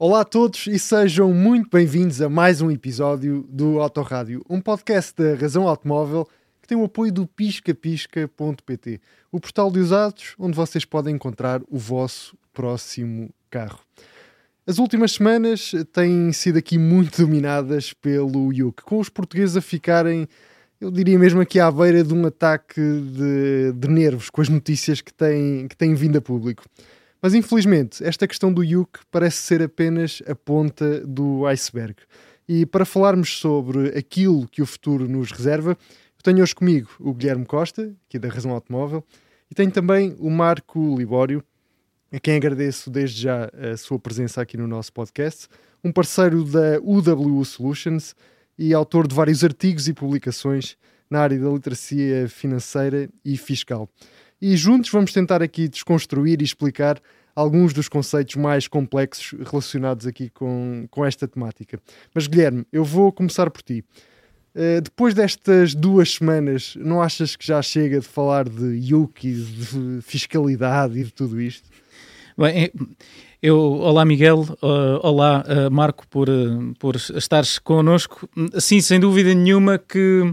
Olá a todos e sejam muito bem-vindos a mais um episódio do Autorádio, um podcast da Razão Automóvel que tem o apoio do piscapisca.pt, o portal de usados onde vocês podem encontrar o vosso próximo carro. As últimas semanas têm sido aqui muito dominadas pelo Yuk, com os portugueses a ficarem, eu diria mesmo aqui à beira de um ataque de, de nervos com as notícias que têm, que têm vindo a público. Mas infelizmente, esta questão do Yuk parece ser apenas a ponta do iceberg. E para falarmos sobre aquilo que o futuro nos reserva, eu tenho hoje comigo o Guilherme Costa, aqui da Razão Automóvel, e tenho também o Marco Libório, a quem agradeço desde já a sua presença aqui no nosso podcast, um parceiro da UWU Solutions e autor de vários artigos e publicações na área da literacia financeira e fiscal e juntos vamos tentar aqui desconstruir e explicar alguns dos conceitos mais complexos relacionados aqui com, com esta temática. Mas Guilherme, eu vou começar por ti. Uh, depois destas duas semanas, não achas que já chega de falar de Yuki, de fiscalidade e de tudo isto? Bem, eu, olá Miguel, uh, olá uh, Marco por, por estares connosco. Sim, sem dúvida nenhuma que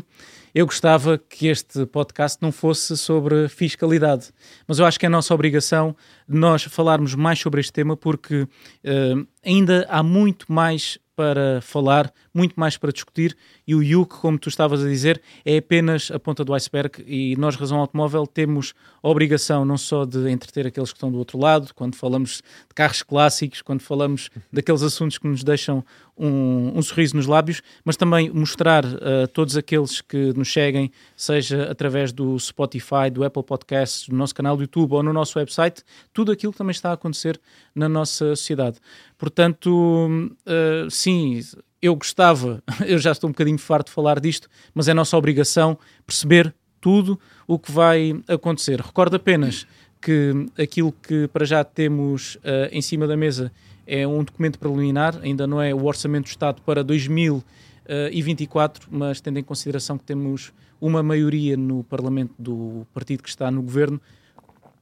eu gostava que este podcast não fosse sobre fiscalidade, mas eu acho que é nossa obrigação nós falarmos mais sobre este tema porque uh, ainda há muito mais para falar, muito mais para discutir, e o Yuk, como tu estavas a dizer, é apenas a ponta do iceberg e nós, Razão Automóvel, temos a obrigação não só de entreter aqueles que estão do outro lado, quando falamos de carros clássicos, quando falamos daqueles assuntos que nos deixam um, um sorriso nos lábios, mas também mostrar a todos aqueles que nos seguem, seja através do Spotify, do Apple Podcasts, do nosso canal do YouTube ou no nosso website, tudo aquilo que também está a acontecer na nossa sociedade. Portanto, uh, sim, eu gostava, eu já estou um bocadinho farto de falar disto, mas é nossa obrigação perceber tudo o que vai acontecer. Recordo apenas que aquilo que para já temos uh, em cima da mesa é um documento preliminar, ainda não é o Orçamento do Estado para 2024, mas tendo em consideração que temos uma maioria no Parlamento do partido que está no governo,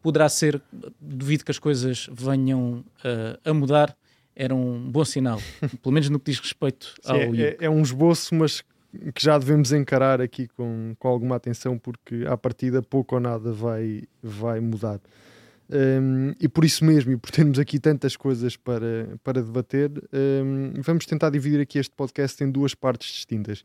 poderá ser, duvido que as coisas venham uh, a mudar, era um bom sinal, pelo menos no que diz respeito ao Sim, é, é, um esboço, mas que já devemos encarar aqui com, com alguma atenção, porque à partida pouco ou nada vai, vai mudar. Um, e por isso mesmo, e por termos aqui tantas coisas para, para debater, um, vamos tentar dividir aqui este podcast em duas partes distintas.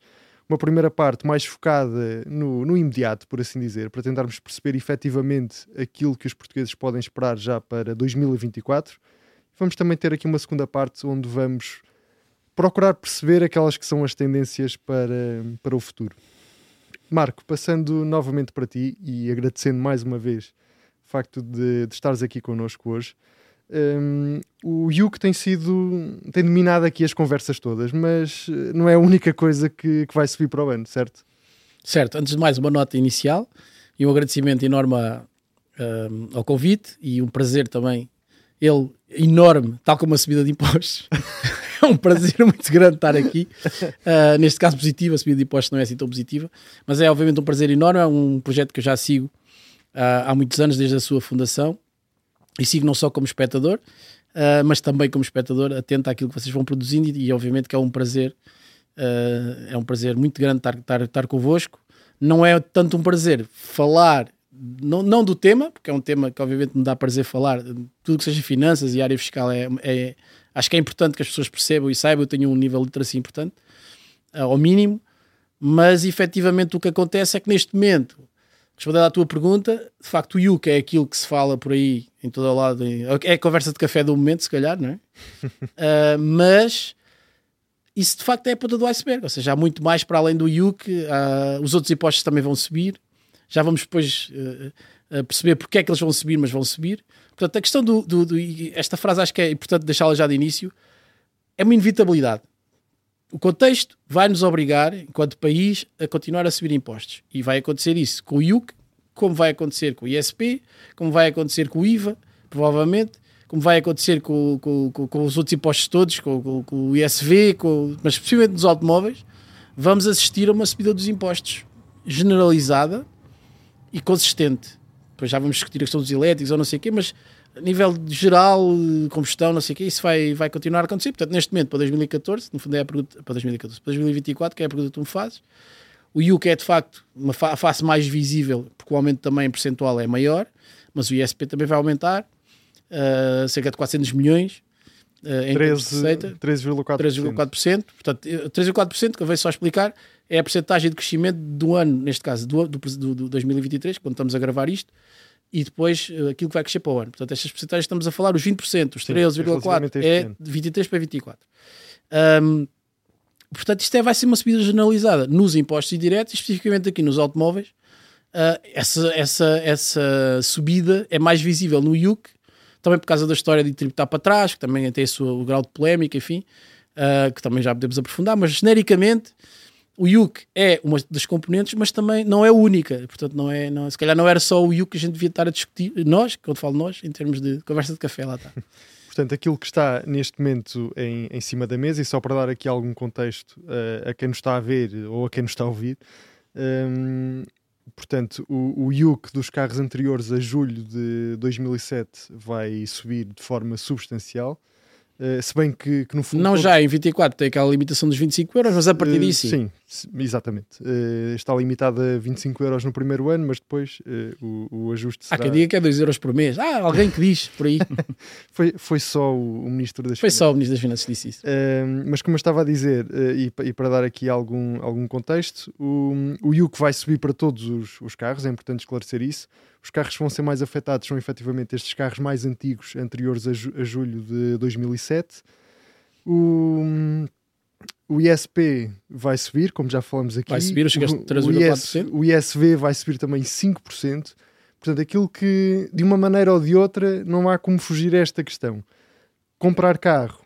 Uma primeira parte mais focada no, no imediato, por assim dizer, para tentarmos perceber efetivamente aquilo que os portugueses podem esperar já para 2024 vamos também ter aqui uma segunda parte onde vamos procurar perceber aquelas que são as tendências para, para o futuro. Marco, passando novamente para ti e agradecendo mais uma vez facto de, de estares aqui connosco hoje. Um, o Yuk tem sido tem dominado aqui as conversas todas, mas eh, não é a única coisa que, que vai subir para o ano, certo? Certo, antes de mais uma nota inicial e um agradecimento enorme a, um, ao convite e um prazer também ele enorme, tal como a subida de impostos. é um prazer muito grande estar aqui. Uh, neste caso positivo, a subida de impostos não é assim tão positiva, mas é obviamente um prazer enorme. É um projeto que eu já sigo há muitos anos, desde a sua fundação, e sigo não só como espectador, uh, mas também como espectador, atento àquilo que vocês vão produzindo, e, e obviamente que é um prazer, é um prazer muito grande estar, estar, estar convosco. Não é tanto um prazer falar não, não do tema, porque é um tema que obviamente me dá prazer falar, tudo que seja finanças e área fiscal é, é acho que é importante que as pessoas percebam e saibam, eu tenho um nível de literacia importante, uh, ao mínimo, mas efetivamente o que acontece é que neste momento, respondendo à tua pergunta, de facto o Yuka é aquilo que se fala por aí em todo o lado, é a conversa de café do momento, se calhar, não é? uh, mas isso de facto é a ponta do iceberg, ou seja, há muito mais para além do Yuke, uh, os outros impostos também vão subir, já vamos depois uh, perceber porque é que eles vão subir, mas vão subir. Portanto, a questão do, do, do esta frase acho que é importante deixá-la já de início, é uma inevitabilidade. O contexto vai nos obrigar, enquanto país, a continuar a subir impostos. E vai acontecer isso com o IUC, como vai acontecer com o ISP, como vai acontecer com o IVA, provavelmente, como vai acontecer com, com, com, com os outros impostos todos, com, o ISV, mas especialmente nos automóveis, vamos assistir a uma subida dos impostos generalizada e consistente. Depois já vamos discutir a questão dos elétricos ou não sei o quê, mas a nível geral, combustão, não sei o quê, isso vai, vai continuar a acontecer. Portanto, neste momento, para 2014, no fundo é a pergunta, para 2014, para 2024, que é a pergunta que tu me fazes, o IUC é de facto uma fa face mais visível, porque o aumento também percentual é maior, mas o ISP também vai aumentar, uh, cerca de 400 milhões. Uh, em 13,4%. 13,4%. Portanto, 13,4%, que eu vejo só explicar, é a percentagem de crescimento do ano, neste caso, do, do, do 2023, quando estamos a gravar isto, e depois uh, aquilo que vai crescer para o ano. Portanto, estas percentagens estamos a falar, os 20%, os 13,4% é de 23 para 24. Um, portanto, isto é, vai ser uma subida generalizada nos impostos indiretos, especificamente aqui nos automóveis. Uh, essa, essa, essa subida é mais visível no IUC, também por causa da história de tributar para trás, que também tem o, o grau de polémica, enfim, uh, que também já podemos aprofundar, mas genericamente o IUC é uma das componentes, mas também não é única. Portanto, não é, não, se calhar não era só o IUC que a gente devia estar a discutir, nós, quando falo nós, em termos de conversa de café, lá está. Portanto, aquilo que está neste momento em, em cima da mesa, e só para dar aqui algum contexto uh, a quem nos está a ver ou a quem nos está a ouvir, um, portanto, o, o dos carros anteriores a julho de 2007 vai subir de forma substancial. Uh, se bem que, que no fundo. Não já, em 24 tem aquela limitação dos 25 euros, mas a partir uh, disso. Sim, exatamente. Uh, está limitada a 25 euros no primeiro ano, mas depois o, o, ajuste será. Há quem diga que é 2 euros por mês. Ah, alguém que diz por aí. foi, foi só o, o Ministro das foi Finanças. Foi só o Ministro das Finanças que disse isso. mas como eu estava a dizer, e, e, para dar aqui algum, algum contexto, o, o IUC vai subir para todos os, os carros, é importante esclarecer isso os carros que vão ser mais afetados são efetivamente estes carros mais antigos, anteriores a, ju a julho de 2007. O, o ISP vai subir, como já falamos aqui. Vai subir, chegaste a 3,4%. O, o ISV vai subir também 5%. Portanto, aquilo que, de uma maneira ou de outra, não há como fugir a esta questão. Comprar carro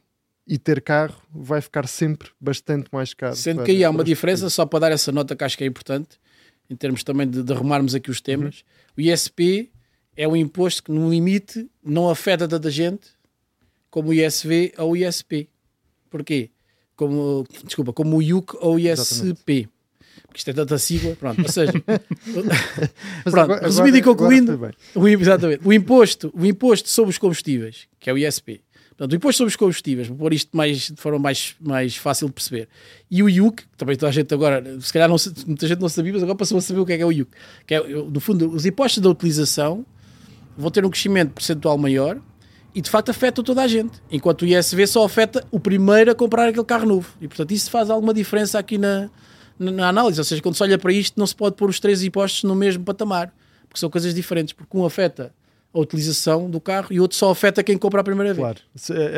e ter carro vai ficar sempre bastante mais caro. Sendo para, que aí há uma diferença, só para dar essa nota que acho que é importante, em termos também de, de arrumarmos aqui os temas. Uhum. O ISP é um imposto que, no limite, não afeta tanta gente como o ISV ou o ISP. Porquê? Como, desculpa, como o IUC ou o ISP. Porque isto é tanta sigla, pronto. Ou seja, pronto, agora, resumido agora, e concluindo, o, exatamente, o, imposto, o imposto sobre os combustíveis, que é o ISP, Portanto, o imposto sobre os combustíveis, para pôr isto mais, de forma mais, mais fácil de perceber. E o IUC, que também toda a gente agora, se calhar não, muita gente não sabia, mas agora passou a saber o que é, que é o IUC. Que é, no fundo, os impostos da utilização vão ter um crescimento percentual maior e de facto afeta toda a gente. Enquanto o ISV só afeta o primeiro a comprar aquele carro novo. E portanto isso faz alguma diferença aqui na, na análise. Ou seja, quando se olha para isto, não se pode pôr os três impostos no mesmo patamar. Porque são coisas diferentes. Porque um afeta a utilização do carro e outro só afeta quem compra a primeira vez. Claro,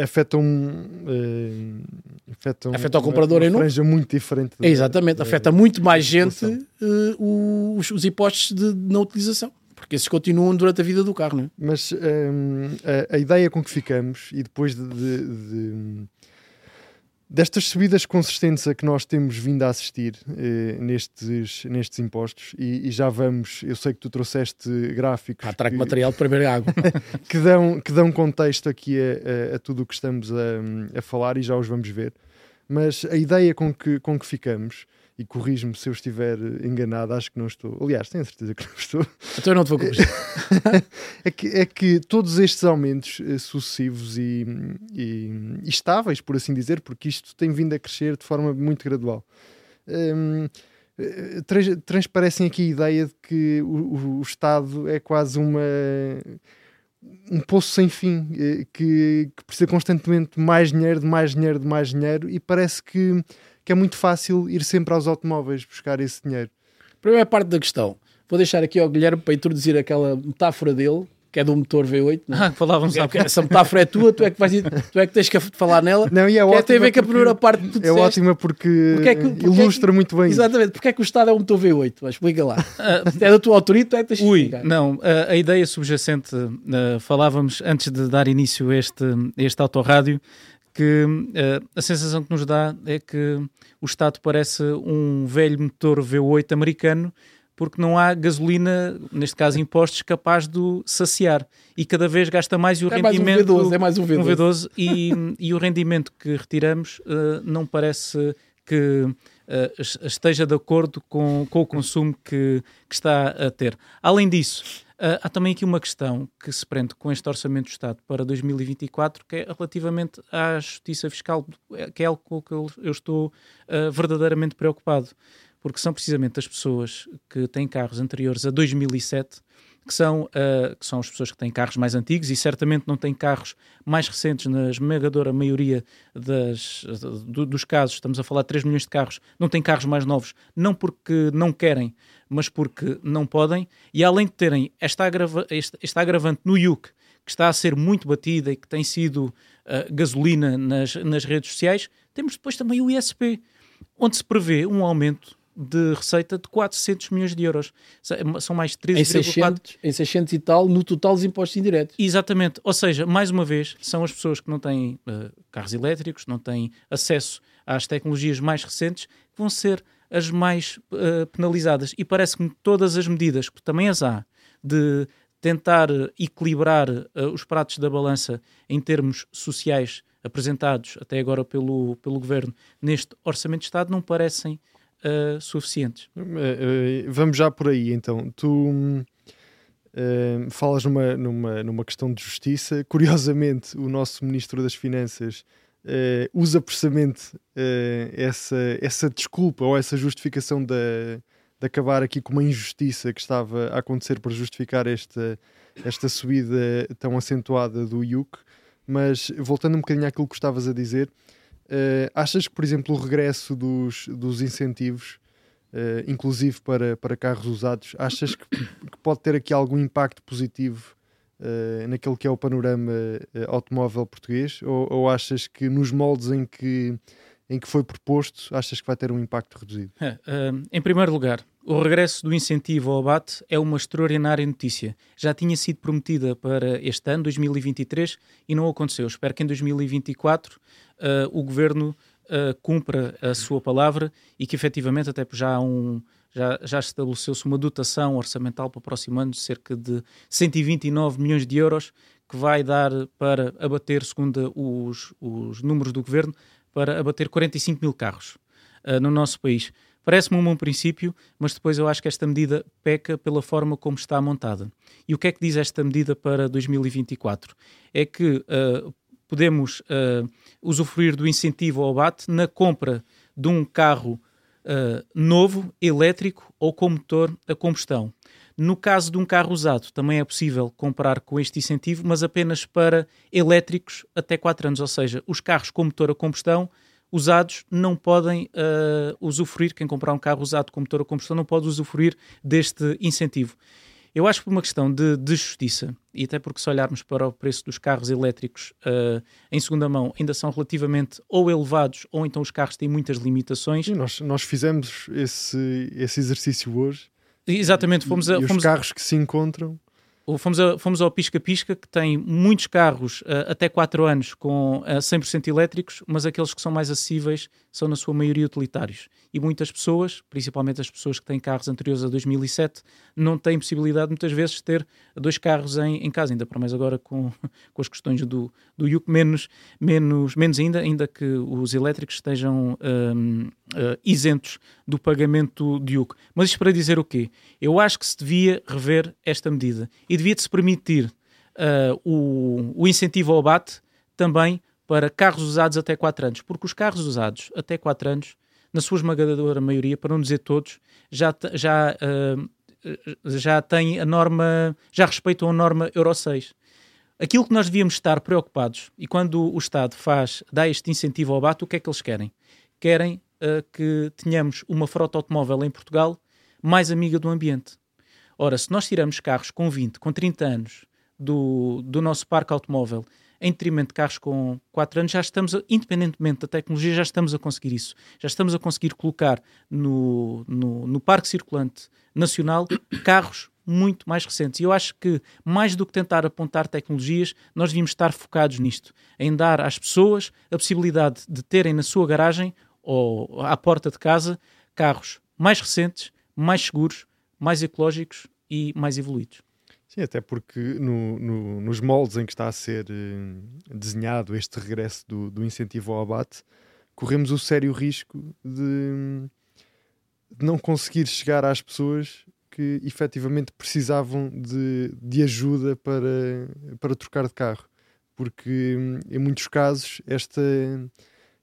afeta um. Uh, afeta, um, afeta o comprador uma, uma franja muito diferente. É, exatamente, afeta muito mais gente uh, os, os, impostos de, na utilização. Porque esses continuam durante a vida do carro, não é? Mas um, a, a, ideia com que ficamos, e depois de, de, de destas subidas consistentes a que nós temos vindo a assistir eh, nestes, nestes impostos, e, e, já vamos, eu sei que tu trouxeste gráficos. Ah, trago que, material para beber água. que, dão, que dão contexto aqui a, a, a tudo o que estamos a, a falar e já os vamos ver. Mas a ideia com que, com que ficamos e corrijo-me se eu estiver enganado, acho que não estou. Aliás, tenho certeza que não estou. Então eu não te vou corrigir. é, que, é que todos estes aumentos uh, sucessivos e, e, e, estáveis, por assim dizer, porque isto tem vindo a crescer de forma muito gradual. Um, eh, trans, transparecem aqui a ideia de que o, o, o Estado é quase uma um poço sem fim eh, que, que precisa constantemente de mais dinheiro, de mais dinheiro, de mais dinheiro e parece que que é muito fácil ir sempre aos automóveis buscar esse dinheiro. Primeira parte da questão. Vou deixar aqui ao Guilherme para introduzir aquela metáfora dele, que é do motor V8. Não? É? Ah, falávamos é, Essa metáfora é tua, tu é que, vais, tu é que tens que falar nela. Não, e é ótima. Tem a ver com a primeira parte que tu É disseste. ótima porque, porque, é que, porque ilustra é que, muito bem. Exatamente. Porque é que o Estado é um motor V8? Mas explica lá. é da tua autoria, tu é que tens Ui, não. A, a ideia subjacente, uh, falávamos antes de dar início a este, este autorrádio, que uh, a sensação que nos dá é que o Estado parece um velho motor V8 americano porque não há gasolina, neste caso impostos, capaz de saciar. E cada vez gasta mais e o é rendimento... Mais um V12, é mais um V12. Um V12 e, e o rendimento que retiramos uh, não parece que uh, esteja de acordo com, com o consumo que, que está a ter. Além disso, Uh, há também aqui uma questão que se prende com este Orçamento do Estado para 2024, que é relativamente à justiça fiscal, que é algo com que eu, eu estou uh, verdadeiramente preocupado, porque são precisamente as pessoas que têm carros anteriores a 2007 que são, uh, que são as pessoas que têm carros mais antigos e certamente não têm carros mais recentes na esmagadora maioria das, do, dos casos. Estamos a falar de 3 milhões de carros, não têm carros mais novos, não porque não querem, mas porque não podem. E além de terem esta, agrava, esta agravante no IUC, que está a ser muito batida e que tem sido uh, gasolina nas, nas redes sociais, temos depois também o ISP, onde se prevê um aumento de receita de 400 milhões de euros. São mais 13,4... Em 600, em 600 e tal, no total dos impostos indiretos. Exatamente. Ou seja, mais uma vez, são as pessoas que não têm uh, carros elétricos, não têm acesso às tecnologias mais recentes, que vão ser as mais uh, penalizadas. E parece-me que todas as medidas, que também as há, de tentar equilibrar uh, os pratos da balança em termos sociais apresentados até agora pelo, pelo Governo neste Orçamento de Estado, não parecem uh, suficientes. Uh, vamos já por aí então. Tu falas numa, numa, numa questão de justiça. Curiosamente, o nosso Ministro das Finanças usa precisamente essa, essa desculpa ou essa justificação de, de acabar aqui com uma injustiça que estava a acontecer para justificar esta, esta subida tão acentuada do IUC. Mas voltando um bocadinho àquilo que estavas a dizer, Uh, achas que, por exemplo, o regresso dos, dos incentivos, uh, inclusive para, para carros usados, achas que, que pode ter aqui algum impacto positivo uh, naquele que é o panorama automóvel português? Ou, ou, achas que nos moldes em que, em que foi proposto, achas que vai ter um impacto reduzido? É, em primeiro lugar, o regresso do incentivo ao abate é uma extraordinária notícia. Já tinha sido prometida para este ano, 2023, e não aconteceu. Espero que em 2024 uh, o governo uh, cumpra a sua palavra e que efetivamente até já um já, já estabeleceu-se uma dotação orçamental para o próximo ano de cerca de 129 milhões de euros que vai dar para abater, segundo os, os números do governo, para abater 45 mil carros uh, no nosso país. Parece-me um bom princípio, mas depois eu acho que esta medida peca pela forma como está montada. E o que é que diz esta medida para 2024? É que uh, podemos uh, usufruir do incentivo ao abate na compra de um carro uh, novo, elétrico ou com motor a combustão. No caso de um carro usado, também é possível comprar com este incentivo, mas apenas para elétricos até 4 anos, ou seja, os carros com motor a combustão usados não podem uh, usufruir, quem comprar um carro usado com motor a combustão não pode usufruir deste incentivo. Eu acho que por uma questão de, de, justiça, e até porque se olharmos para o preço dos carros elétricos uh, em segunda mão, ainda são relativamente ou elevados, ou então os carros têm muitas limitações. Sim, nós, nós fizemos esse, esse exercício hoje. Exatamente, fomos a, e fomos os carros que se encontram Fomos, a, fomos ao Pisca Pisca, que tem muitos carros uh, até 4 anos com uh, eh, 100% elétricos, mas aqueles que são mais acessíveis são, na sua maioria, utilitários. E muitas pessoas, principalmente as pessoas que têm carros anteriores a 2007, não têm possibilidade, muitas vezes, de ter dois carros em, em casa, ainda para mais agora com, com as questões do, do IUC, menos, menos, menos ainda, ainda que os elétricos estejam um, uh, eh, isentos do pagamento de IUC. Mas isto para dizer o quê? Eu acho que se devia rever esta medida e devia-se permitir uh, o, o incentivo ao abate também para carros usados até 4 anos, porque os carros usados até 4 anos, na sua esmagadora maioria, para não dizer todos, já, já, uh, já têm a norma, já respeitam a norma Euro 6. Aquilo que nós devíamos estar preocupados, e quando o Estado faz, dá este incentivo ao abate, o que é que eles querem? Querem uh, que tenhamos uma frota automóvel em Portugal mais amiga do ambiente. Ora, se nós tiramos carros com 20, com 30 anos do, do nosso parque automóvel em detrimento de carros com 4 anos, já estamos, independentemente da tecnologia, já estamos a conseguir isso. Já estamos a conseguir colocar no, no, no parque circulante nacional carros muito mais recentes. E eu acho que, mais do que tentar apontar tecnologias, nós devíamos estar focados nisto, em dar às pessoas a possibilidade de terem na sua garagem ou à porta de casa carros mais recentes, mais seguros, mais ecológicos e mais evoluídos. Sim, até porque no, no, nos moldes em que está a ser uh, desenhado este regresso do, do, incentivo ao abate, corremos o sério risco de, de não conseguir chegar às pessoas que efetivamente precisavam de, de ajuda para, para trocar de carro. Porque em muitos casos esta,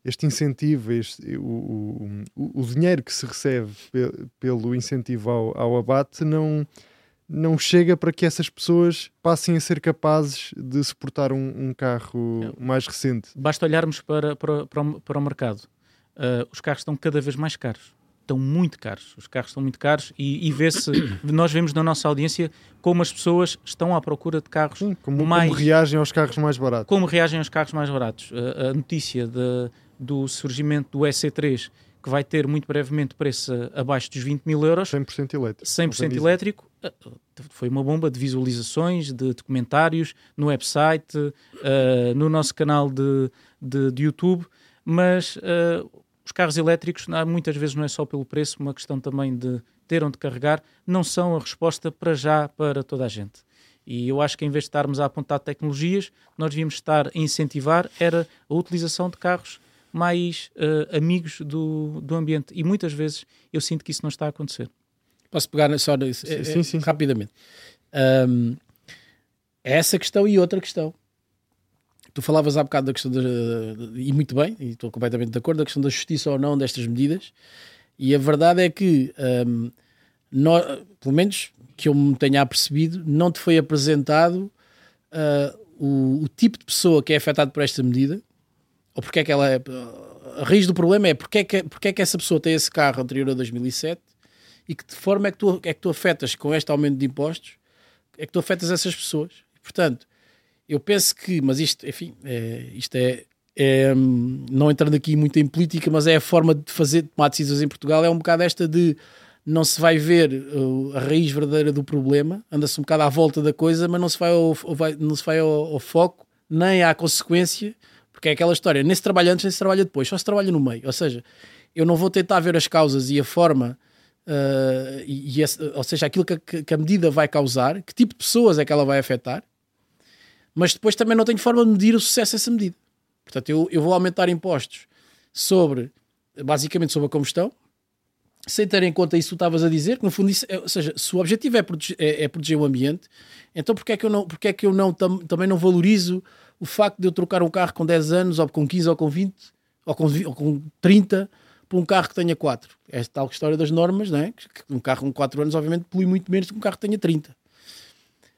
este incentivo, este, o, o, o dinheiro que se recebe pelo incentivo ao, ao abate não, não chega para que essas pessoas passem a ser capazes de suportar um, um carro mais recente. Basta olharmos para, para, para, o, para o mercado. Uh, os carros estão cada vez mais caros estão muito caros. Os carros estão muito caros e, e vê-se, nós vemos na nossa audiência como as pessoas estão à procura de carros Sim, como, mais. Como reagem aos carros mais baratos. Como reagem aos carros mais baratos. A, a notícia de, do surgimento do EC3, que vai ter muito brevemente preço abaixo dos 20 mil euros. 100% elétrico. 100% elétrico. Eh, foi uma bomba de visualizações, de documentários, no website, uh, no nosso canal de, de, de YouTube, mas uh, os carros elétricos, muitas vezes não é só pelo preço, uma questão também de ter onde carregar, não são a resposta para já para toda a gente. E eu acho que em vez de estarmos a apontar tecnologias, nós devíamos estar a incentivar era a utilização de carros mais uh, amigos do, do ambiente. E muitas vezes eu sinto que isso não está a acontecer. Posso pegar só nisso? Sim, sim, sim, rapidamente. Um, essa questão e outra questão. Tu falavas há bocado da questão, de, e muito bem, e estou completamente de acordo, da questão da justiça ou não destas medidas. E a verdade é que, um, nós, pelo menos que eu me tenha apercebido, não te foi apresentado uh, o, o, tipo de pessoa que é afetado por esta medida, ou porque é que ela é. A raiz do problema é porque é que, porque é que essa pessoa tem esse carro anterior a 2007 e que de forma é que tu, é que tu afetas com este aumento de impostos, é que tu afetas essas pessoas. Portanto, eu penso que, mas isto, enfim, é, isto é, é, não entrando aqui muito em política, mas é a forma de fazer, de tomar decisões em Portugal, é um bocado esta de não se vai ver uh, a raiz verdadeira do problema, anda-se um bocado à volta da coisa, mas não se vai ao, vai, não se vai ao, ao, foco, nem à consequência, porque é aquela história, nem se trabalha antes, nem se trabalha depois, só se trabalha no meio. Ou seja, eu não vou tentar ver as causas e a forma, uh, e, e ou seja, aquilo que, que a medida vai causar, que tipo de pessoas é que ela vai afetar, mas depois também não tenho forma de medir o sucesso dessa medida. Portanto, eu, eu vou aumentar impostos sobre, basicamente, sobre a combustão, sem ter em conta isso que tu estavas a dizer, que no fundo, isso, é, ou seja, se o objetivo é proteger, é, é proteger o ambiente, então porque é que eu, não, porque é que eu não, tam, também não valorizo o facto de eu trocar um carro com 10 anos, ou com 15, ou com 20, ou com, ou com 30, por um carro que tenha 4? É tal história das normas, não é? Um carro com 4 anos, obviamente, polui muito menos do que um carro que tenha 30.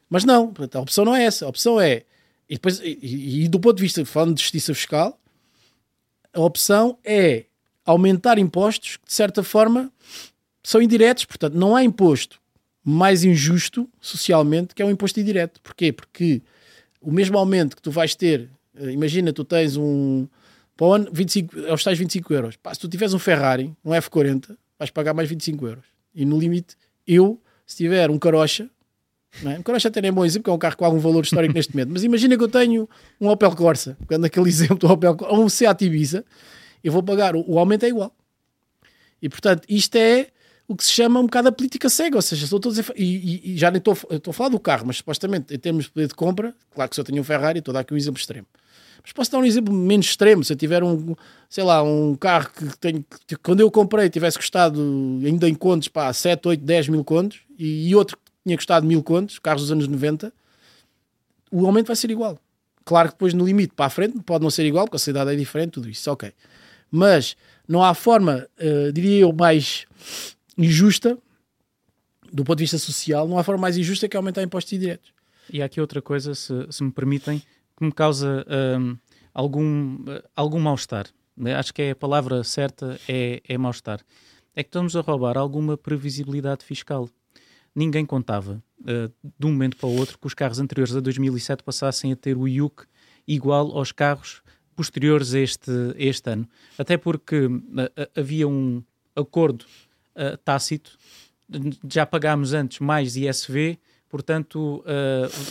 Mas não, a opção não é essa. A opção é, e, depois, e, e do ponto de vista, falando de justiça fiscal, a opção é aumentar impostos que, de certa forma, são indiretos. Portanto, não há imposto mais injusto socialmente que é o um imposto indireto. Porquê? Porque o mesmo aumento que tu vais ter, eh, imagina, tu tens um. Para o ano, 25, aos tais 25 euros. Pá, se tu tiveres um Ferrari, um F40, vais pagar mais 25 euros. E no limite, eu, se tiver um carocha, não é? O Corolla até nem é bom exemplo, porque é um carro com algum valor histórico neste momento. Mas imagina que eu tenho um Opel Corsa, pegando aquele exemplo do Opel Corsa, ou um Seat Ibiza, eu vou pagar, o, aumento é igual. E portanto, isto é o que se chama um bocado a política cega, ou seja, estou a dizer, e, e, e, já nem estou, estou a falar do carro, mas supostamente em termos de poder de compra, claro que se eu tenho um Ferrari, estou a dar aqui um exemplo extremo. Mas posso dar um exemplo menos extremo, se eu tiver um, sei lá, um carro que tenho, que quando eu comprei tivesse custado ainda em contos, pá, 7, 8, 10 mil contos, e, e outro tinha custado mil contos, carros dos anos 90, o aumento vai ser igual. Claro que depois no limite para a frente pode não ser igual, porque a cidade é diferente, tudo isso, ok. Mas não há forma, uh, diria eu, mais injusta, do ponto de vista social, não há forma mais injusta que aumentar impostos indiretos. E há aqui outra coisa, se, se me permitem, que me causa um, algum, algum mal-estar. Acho que é a palavra certa é, é mal-estar. É que estamos a roubar alguma previsibilidade fiscal ninguém contava uh, de um momento para o outro que os carros anteriores a 2007 passassem a ter o IUC igual aos carros posteriores a este, a este ano. Até porque uh, havia um acordo uh, tácito, já pagámos antes mais ISV, portanto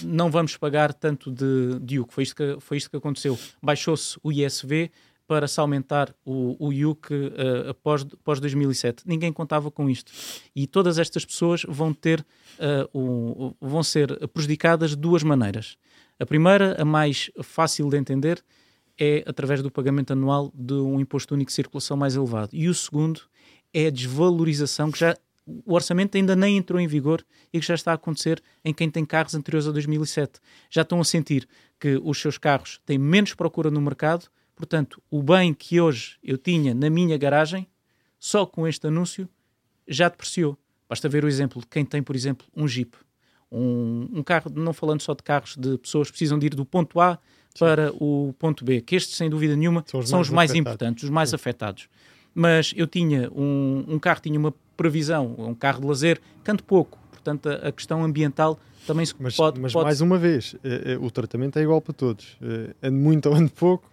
não vamos pagar tanto de, de IUC. Foi isto que, foi isto que aconteceu. Baixou-se o ISV, para se aumentar o, o IUC uh, após, após 2007. Ninguém contava com isto. E todas estas pessoas vão ter o, vão ser prejudicadas de duas maneiras. A primeira, a mais fácil de entender, é através do pagamento anual de um imposto único de circulação mais elevado. E o segundo é a desvalorização que já o orçamento ainda nem entrou em vigor e que já está a acontecer em quem tem carros anteriores a 2007. Já estão a sentir que os seus carros têm menos procura no mercado, portanto, o bem que hoje eu tinha na minha garagem, só com este anúncio, já depreciou. Basta ver o exemplo de quem tem, por exemplo, um Jeep. Um, um carro, não falando só de carros de pessoas que precisam de ir do ponto A para o ponto B, que estes, sem dúvida nenhuma, são os são mais, os mais importantes, os mais Sim. afetados. Mas eu tinha um, um carro, tinha uma previsão, um carro de lazer, canto pouco. Portanto, a, a questão ambiental também se mas, pode... Mas pode... mais uma vez, é, é, o tratamento é igual para todos. É, ande muito ou ande pouco.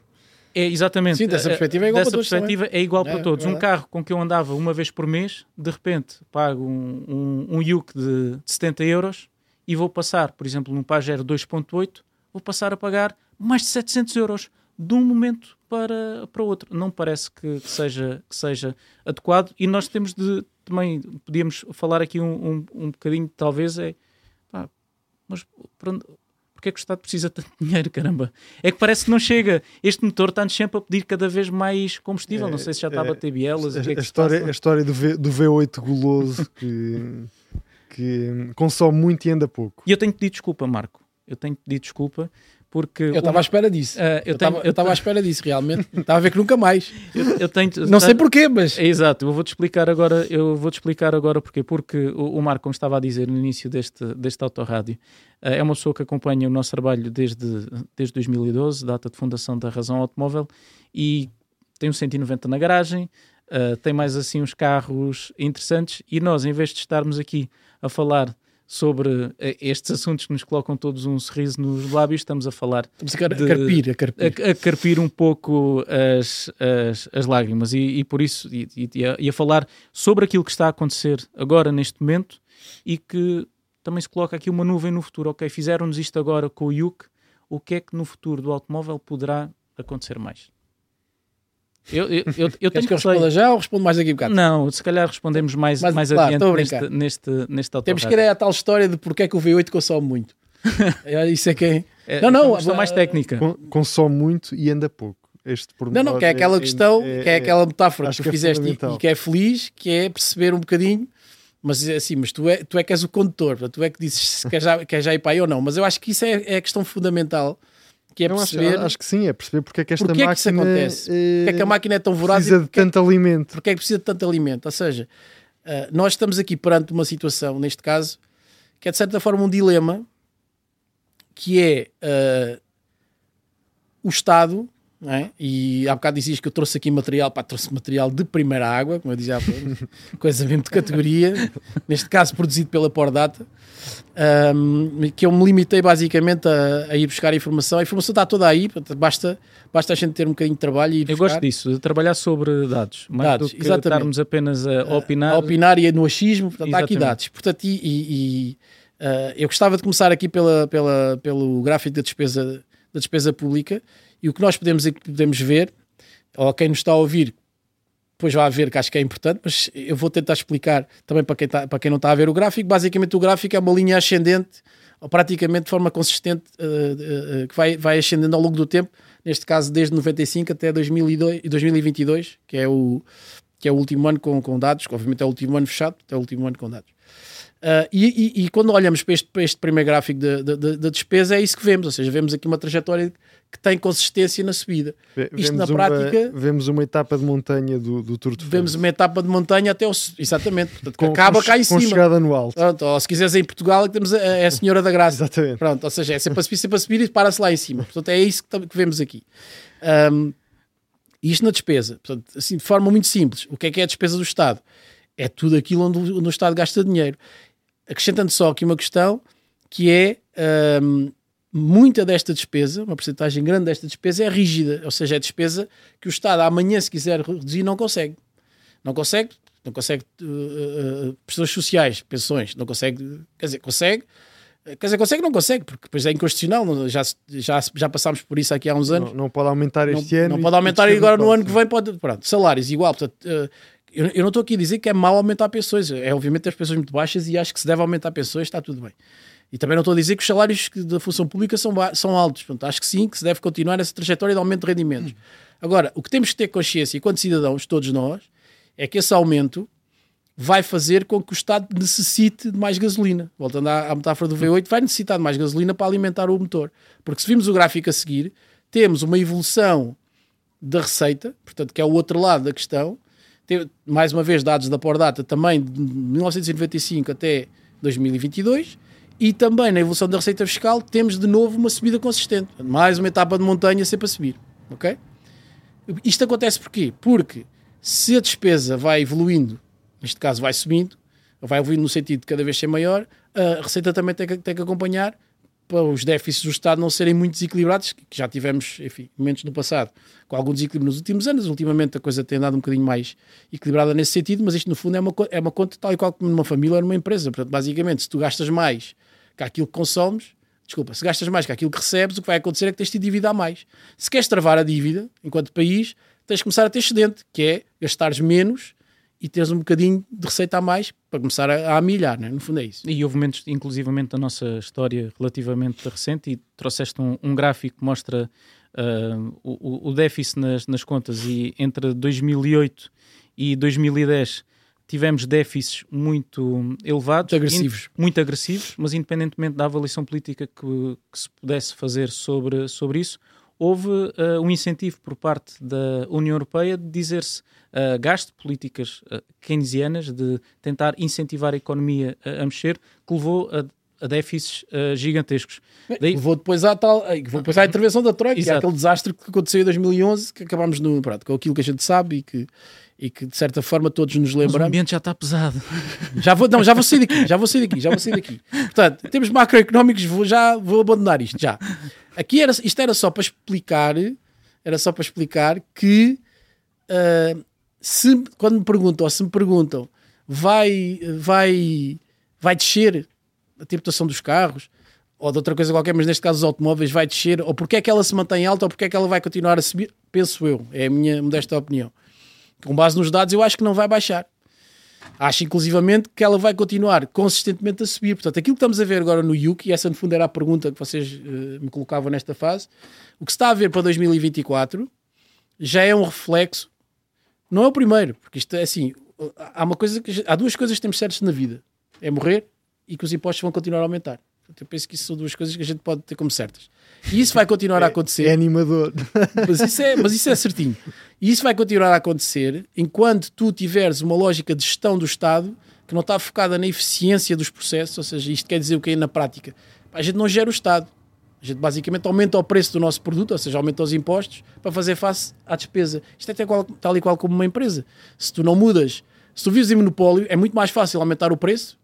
É, exatamente. Sim, dessa perspectiva é igual dessa para todos. perspectiva é igual para é, todos. Um carro com que eu andava uma vez por mês, de repente pago um, um, um Yuke de, de 70 euros e vou passar, por exemplo, num Pajero 2.8, vou passar a pagar mais de 700 euros de um momento para, para outro. Não parece que, que, seja, que seja adequado e nós temos de também, podíamos falar aqui um, um, um bocadinho, talvez, é pá, mas porque é que o Estado precisa tanto dinheiro, caramba? É que parece que não chega. Este motor está-nos sempre a pedir cada vez mais combustível. É, não sei se já está é, a bater bielas. A, que é que a história, a história do, v, do V8 goloso que, que consome muito e anda pouco. E eu tenho que pedir desculpa, Marco. Eu tenho que pedir desculpa porque eu estava à espera disso. Uh, eu estava à espera disso, realmente. Estava a ver que nunca mais. eu, eu tenho, não sei porquê, mas. É, exato, eu vou-te explicar agora, eu vou-te explicar agora porquê. Porque o, o Marco, como estava a dizer no início deste, deste autorrádio, uh, é uma pessoa que acompanha o nosso trabalho desde, desde 2012, data de fundação da Razão Automóvel, e tem um 190 na garagem, uh, tem mais assim uns carros interessantes, e nós, em vez de estarmos aqui a falar sobre eh, estes assuntos que nos colocam todos um sorriso nos lábios, estamos a falar estamos a, car de, carpir, a, carpir. A, a, carpir um pouco as, as, as lágrimas e, e, por isso e, e, a, e, a, falar sobre aquilo que está a acontecer agora neste momento e que também se coloca aqui uma nuvem no futuro. Ok, fizeram-nos isto agora com o Yuk, o que é que no futuro do automóvel poderá acontecer mais? Eu, eu, eu, eu tenho que responder já ou respondo mais daqui a um bocado? Não, se calhar respondemos mais, Mas, mais claro, adiante neste, neste, neste Temos que ir a tal história de porque é que o V8 consome muito. É, isso é quem. É, não, não. Questão mais técnica. Consome muito e anda pouco. Este não, não, que é aquela é, questão, é, que é aquela metáfora que tu que é fizeste e, e, que é feliz, que é perceber um bocadinho, mas assim, mas tu é, tu é que és o condutor, tu é que dizes se quer já, quer já ir para aí ou não. Mas eu acho que isso é, é a questão fundamental que é não, perceber... Acho, acho, que sim, é perceber porque é que esta porque máquina... É que isso acontece? Eh, porque é que a máquina é tão voraz precisa de tanto alimento. Porque é que precisa de tanto alimento? Ou seja, uh, nós estamos aqui perante uma situação, neste caso, que é de certa forma um dilema, que é uh, o Estado é? E há bocado dizias que eu trouxe aqui material, pá, trouxe material de primeira água, como eu dizia há pouco, coisa mesmo de categoria, neste caso produzido pela Pordata, um, que eu me limitei basicamente a, a, ir buscar a informação. A informação está toda aí, basta, basta a gente ter um bocadinho de trabalho e Eu gosto disso, de trabalhar sobre dados, mais dados, do que exatamente. estarmos apenas a opinar. A opinar e no achismo, portanto, há aqui dados. Portanto, e, e, e uh, eu gostava de começar aqui pela, pela, pelo gráfico da despesa, da despesa pública, e o que nós podemos, podemos ver, ou quem nos está a ouvir, depois vai ver que acho que é importante, mas eu vou tentar explicar também para quem, está, para quem não está a ver o gráfico. Basicamente, o gráfico é uma linha ascendente, ou praticamente de forma consistente, uh, uh, que vai, vai ascendendo ao longo do tempo, neste caso desde 95 até 2002, 2022, que é o, que é o último ano com, com dados, que obviamente é o último ano fechado, é o último ano com dados. Uh, e, e, e, quando olhamos para este, para este primeiro gráfico da de, de, de, despesa, é isso que vemos, ou seja, vemos aqui uma trajetória que tem consistência na subida. Isto na prática. Uma, vemos uma etapa de montanha do, do Tour de France. Vemos uma etapa de montanha até o. Exatamente, portanto, com, acaba com, cá em com cima. chegada no alto. Pronto, ou se quiseres em Portugal, temos a, é a Senhora da Graça. Exatamente. Pronto, ou seja, é sempre a subir, sempre a subir e para-se lá em cima. Portanto, é isso que, que vemos aqui. Um, isto na despesa, portanto, assim, de forma muito simples, o que é que é a despesa do Estado? É tudo aquilo onde, onde o Estado gasta dinheiro. Acrescentando só aqui uma questão que é um, muita desta despesa, uma porcentagem grande desta despesa é rígida, ou seja, é despesa que o Estado amanhã, se quiser reduzir, não consegue. Não consegue, não consegue uh, uh, prestações sociais, pensões, não consegue, quer dizer, consegue, quer dizer, consegue, não consegue, porque depois é inconstitucional, já, já, já passámos por isso aqui há uns anos. Não, não pode aumentar este não, ano. Não pode aumentar e agora no ano que vem pode, pronto, salários igual, portanto... Uh, eu, eu, não estou aqui a dizer que é mau aumentar pensões. É obviamente as pensões muito baixas e acho que se deve aumentar pensões, está tudo bem. E também não estou a dizer que os salários da função pública são, são altos. Portanto, acho que sim, que se deve continuar essa trajetória de aumento de rendimentos. Agora, o que temos que ter consciência, enquanto cidadãos, todos nós, é que esse aumento vai fazer com que o Estado necessite de mais gasolina. Voltando à, à metáfora do V8, vai necessitar de mais gasolina para alimentar o motor. Porque se vimos o gráfico a seguir, temos uma evolução da receita, portanto, que é o outro lado da questão. Tem, mais uma vez, dados da Pordata também de 1995 até 2022. E também na evolução da receita fiscal temos de novo uma subida consistente. Mais uma etapa de montanha sempre a subir. Ok? Isto acontece porquê? Porque se a despesa vai evoluindo neste caso vai subindo, vai evoluindo no sentido de cada vez ser maior, a receita também tem que, tem que acompanhar para os déficits do Estado não serem muito desequilibrados, que já tivemos, enfim, momentos no passado com algum desequilíbrio nos últimos anos. Ultimamente a coisa tem andado um bocadinho mais equilibrada nesse sentido, mas isto no fundo é uma, é uma conta tal e qual como numa família ou numa empresa. Portanto, basicamente, se tu gastas mais que aquilo que consomes, desculpa, se gastas mais que aquilo que recebes, o que vai acontecer é que tens de dívida a mais. Se queres travar a dívida, enquanto país, tens de começar a ter excedente, que é gastares menos e teres um bocadinho de receita a mais para começar a, a amilhar, né? no fundo é isso. E houve momentos, inclusivamente, da nossa história relativamente recente, e trouxeste um, um gráfico que mostra uh, o, o, déficit nas, nas contas, e entre 2008 e 2010 tivemos déficits muito elevados, muito agressivos, muito agressivos mas independentemente da avaliação política que, que se pudesse fazer sobre, sobre isso, houve uh, um incentivo por parte da União Europeia de dizer-se uh, gasto políticas uh, keynesianas, de tentar incentivar a economia a, a mexer, que levou a, a déficits uh, gigantescos. Daí... Vou depois à tal, vou depois à intervenção da Troika, que é aquele desastre que aconteceu em 2011, que acabámos no, pronto, com aquilo que a gente sabe e que, e que de certa forma todos nos lembramos. Mas o ambiente já está pesado. Já vou, não, já vou sair daqui, já vou sair daqui, já vou sair daqui. Portanto, temos macroeconómicos, vou, já vou abandonar isto, já. Aqui era, isto era só para explicar, era só para explicar que uh, se, quando me perguntam, ou se me perguntam, vai, vai, vai descer a tributação dos carros, ou de outra coisa qualquer, mas neste caso os automóveis vai descer, ou porque é que ela se mantém alta, ou porque é que ela vai continuar a subir, penso eu, é a minha modesta opinião. Com base nos dados, eu acho que não vai baixar. Acho inclusivamente que ela vai continuar consistentemente a subir. Portanto, aquilo que estamos a ver agora no Yuki, e essa no fundo era a pergunta que vocês uh, me colocavam nesta fase, o que se está a ver para 2024 já é um reflexo, não é o primeiro, porque isto é assim, há uma coisa que, há duas coisas que temos certas na vida, é morrer e que os impostos vão continuar a aumentar. Eu penso que isso são duas coisas que a gente pode ter como certas. E isso vai continuar é, a acontecer. É animador. Mas isso é, mas isso é certinho. E isso vai continuar a acontecer enquanto tu tiveres uma lógica de gestão do Estado que não está focada na eficiência dos processos, ou seja, isto quer dizer o que é na prática? A gente não gera o Estado. A gente basicamente aumenta o preço do nosso produto, ou seja, aumenta os impostos para fazer face à despesa. Isto é tal, tal e qual como uma empresa. Se tu não mudas, se tu vives em monopólio, é muito mais fácil aumentar o preço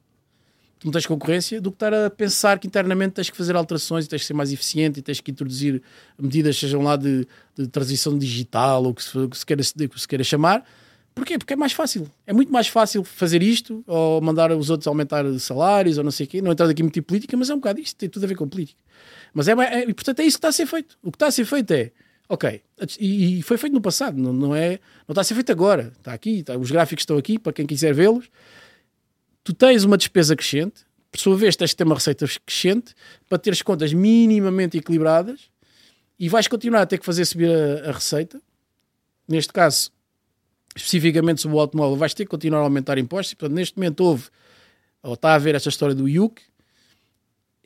não tens concorrência, do que estar a pensar que internamente tens que fazer alterações e tens que ser mais eficiente e tens que introduzir medidas, sejam lá de, de transição digital ou o que se, que se, queira, que se queira chamar. Porquê? Porque é mais fácil. É muito mais fácil fazer isto ou mandar os outros aumentar salários ou não sei o quê. Não entrar aqui muito em política, mas é um bocado isto. Tem tudo a ver com política. Mas é, é, portanto é isso que está a ser feito. O que está a ser feito é, ok, e, e foi feito no passado, não, não, é, não está a ser feito agora. Está aqui, está, os gráficos estão aqui para quem quiser vê-los tu tens uma despesa crescente, por sua vez tens de ter uma receita crescente para ter as contas minimamente equilibradas e vais continuar a ter que fazer subir a, a receita. Neste caso, especificamente sobre o automóvel, vais ter que continuar a aumentar impostos. Portanto, neste momento houve, ou está a haver esta história do IUC,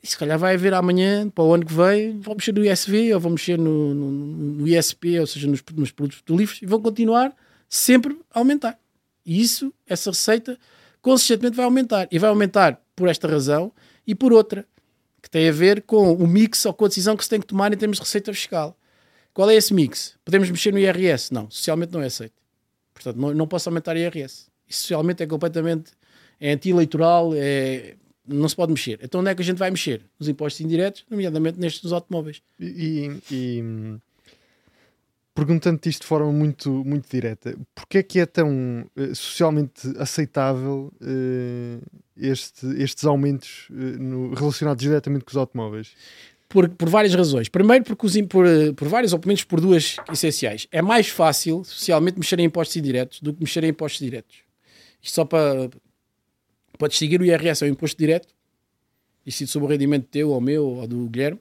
e se calhar vai haver amanhã, para o ano que vem, vão mexer no ISV ou vão mexer no, no, no ISP, ou seja, nos, nos produtos livros, e vão continuar sempre a aumentar. E isso, essa receita, consistentemente vai aumentar. E vai aumentar por esta razão e por outra, que tem a ver com o mix ou com a decisão que se tem que tomar em termos de receita fiscal. Qual é esse mix? Podemos mexer no IRS? Não, socialmente não é aceito. Portanto, não, não posso aumentar o IRS. Isso socialmente é completamente é anti-eleitoral, é, não se pode mexer. Então onde é que a gente vai mexer? Nos impostos indiretos, nomeadamente nestes dos automóveis. E, e, perguntando-te isto de forma muito, muito direta, porque é que é tão uh, socialmente aceitável uh, este, estes aumentos uh, no, relacionados diretamente com os automóveis? Por, por várias razões. Primeiro, porque os, por, por vários, ou pelo menos por duas essenciais. É mais fácil, socialmente, mexer em impostos indiretos do que mexer em impostos diretos. Isto só para, para distinguir o IRS é um imposto direto, incide sobre o rendimento teu, ou meu, ou do Guilherme,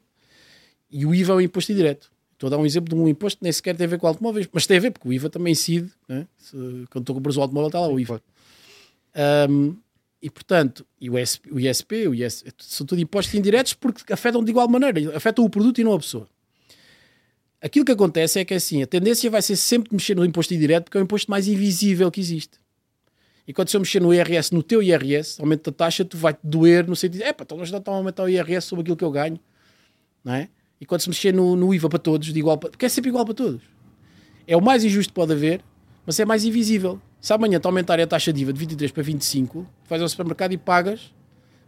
e o IVA é um imposto indireto. Estou a dar um exemplo de um imposto que nem sequer tem a ver com automóveis, mas tem a ver, porque o IVA também incide, né? Se, quando tu compras o automóvel está lá o IVA. Um, e portanto, e o, SP, o ISP, o IS, são tudo impostos indiretos porque afetam de igual maneira, afetam o produto e não a pessoa. Aquilo que acontece é que assim, a tendência vai ser sempre mexer no imposto indireto porque é o imposto mais invisível que existe. E quando se eu mexer no IRS, no teu IRS, aumento da taxa, tu vai-te doer no sentido, é pá, então nós estão a aumentar o IRS sobre aquilo que eu ganho, não é? E quando se mexer no, no IVA para todos, de igual para, porque é sempre igual para todos. É o mais injusto que pode haver, mas é mais invisível. Se amanhã te aumentarem a taxa de IVA de 23 para 25, vais ao supermercado e pagas,